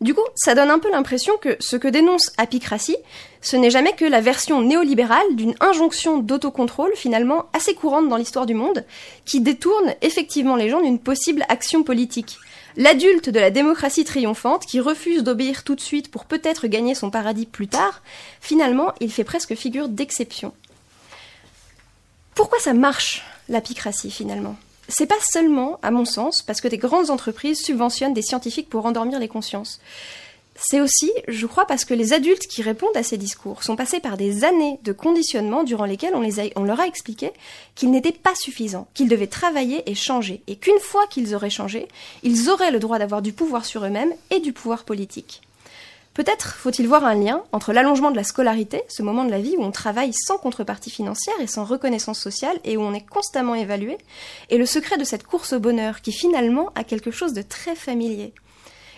Du coup, ça donne un peu l'impression que ce que dénonce Apicratie, ce n'est jamais que la version néolibérale d'une injonction d'autocontrôle finalement assez courante dans l'histoire du monde, qui détourne effectivement les gens d'une possible action politique. L'adulte de la démocratie triomphante qui refuse d'obéir tout de suite pour peut-être gagner son paradis plus tard, finalement, il fait presque figure d'exception. Pourquoi ça marche, l'apicratie, finalement? C'est pas seulement, à mon sens, parce que des grandes entreprises subventionnent des scientifiques pour endormir les consciences. C'est aussi, je crois, parce que les adultes qui répondent à ces discours sont passés par des années de conditionnement durant lesquels on, on leur a expliqué qu'ils n'étaient pas suffisants, qu'ils devaient travailler et changer, et qu'une fois qu'ils auraient changé, ils auraient le droit d'avoir du pouvoir sur eux-mêmes et du pouvoir politique. Peut-être faut-il voir un lien entre l'allongement de la scolarité, ce moment de la vie où on travaille sans contrepartie financière et sans reconnaissance sociale et où on est constamment évalué, et le secret de cette course au bonheur qui finalement a quelque chose de très familier.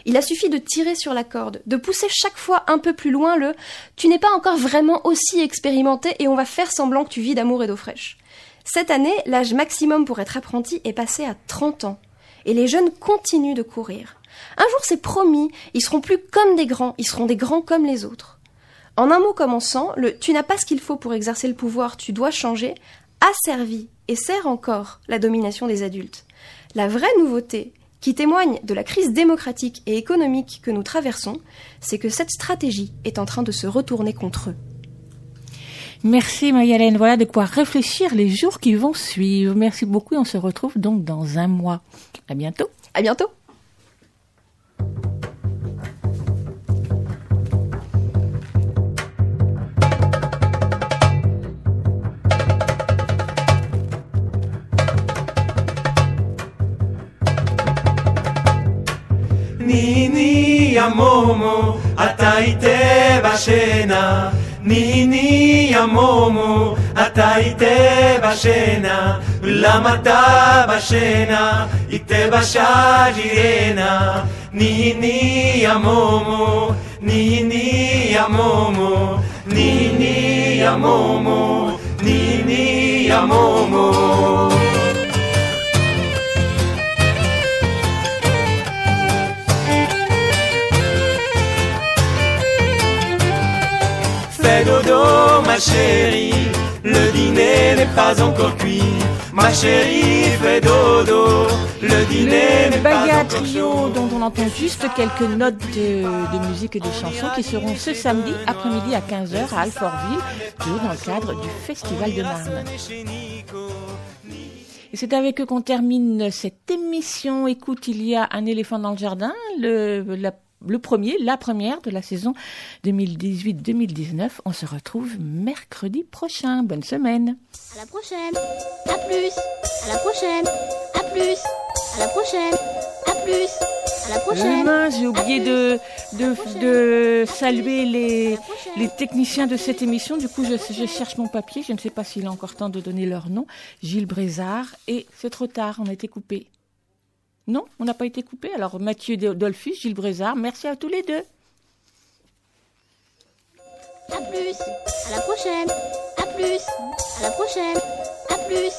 Il a suffi de tirer sur la corde, de pousser chaque fois un peu plus loin le tu n'es pas encore vraiment aussi expérimenté et on va faire semblant que tu vis d'amour et d'eau fraîche. Cette année, l'âge maximum pour être apprenti est passé à 30 ans. Et les jeunes continuent de courir. Un jour, c'est promis, ils seront plus comme des grands, ils seront des grands comme les autres. En un mot commençant, le tu n'as pas ce qu'il faut pour exercer le pouvoir, tu dois changer, a servi et sert encore la domination des adultes. La vraie nouveauté, qui témoigne de la crise démocratique et économique que nous traversons, c'est que cette stratégie est en train de se retourner contre eux. Merci Marie-Hélène. Voilà de quoi réfléchir les jours qui vont suivre. Merci beaucoup et on se retrouve donc dans un mois. À bientôt. À bientôt. ya atai te bashena. Nihini ya atai te bashena. Lamata bashena, ite basha jirena. Nihini ya momo, nihini ya momo, nihini ya momo, nihini ya momo. Nihini ya momo. Dodo, ma chérie, le dîner n'est pas encore cuit. Ma chérie, fais dodo, le dîner n'est pas encore Trio, dont on entend juste quelques notes de, de musique et de chansons, qui seront ce samedi après-midi à 15h à Alfortville, toujours dans le cadre du Festival de Marne. Et c'est avec eux qu'on termine cette émission. Écoute, il y a un éléphant dans le jardin, le, la- le premier, la première de la saison 2018-2019. On se retrouve mercredi prochain. Bonne semaine. À la prochaine. À plus. À la prochaine. À plus. À la prochaine. À plus. À la prochaine. Demain, j'ai oublié de, de, de saluer les, les techniciens de cette émission. Du coup, je, je cherche mon papier. Je ne sais pas s'il est encore temps de donner leur nom. Gilles Brézard. Et c'est trop tard, on a été coupé. Non, on n'a pas été coupé. Alors, Mathieu Dolphus, Gilles Brézard, merci à tous les deux. À plus. À la prochaine. À plus. À la prochaine. À plus.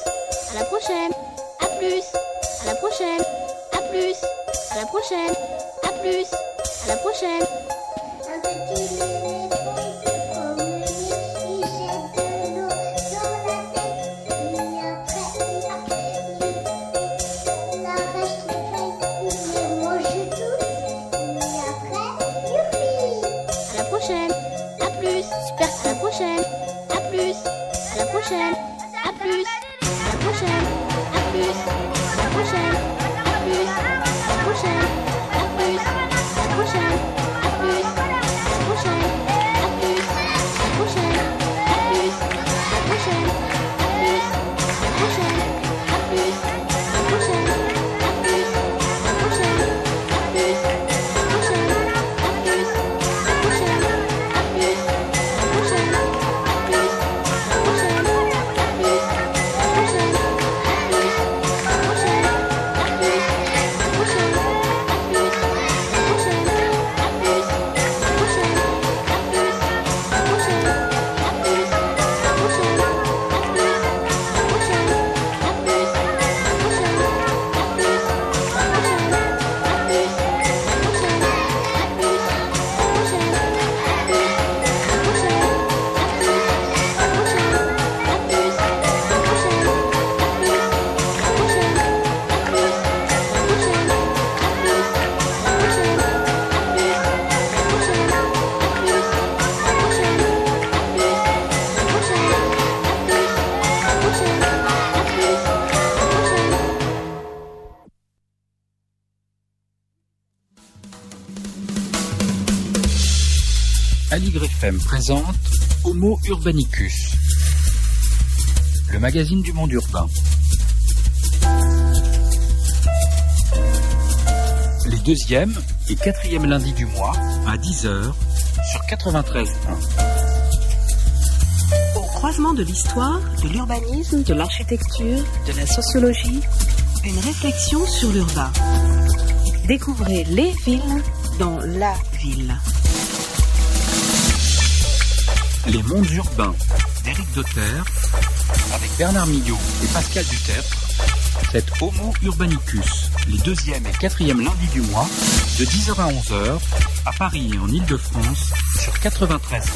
À la prochaine. À plus. À la prochaine. À plus. À la prochaine. À plus. À la prochaine. Urbanicus, le magazine du monde urbain. Les deuxième et quatrième lundis du mois à 10h sur 93.1. Au croisement de l'histoire, de l'urbanisme, de l'architecture, de la sociologie, une réflexion sur l'urbain. Découvrez les villes dans la ville. Les mondes urbains d'Éric Dotter avec Bernard Millot et Pascal Dutertre. C'est Homo Urbanicus, les deuxième et quatrième lundis du mois, de 10h à 11h, à Paris et en Ile-de-France, sur 93.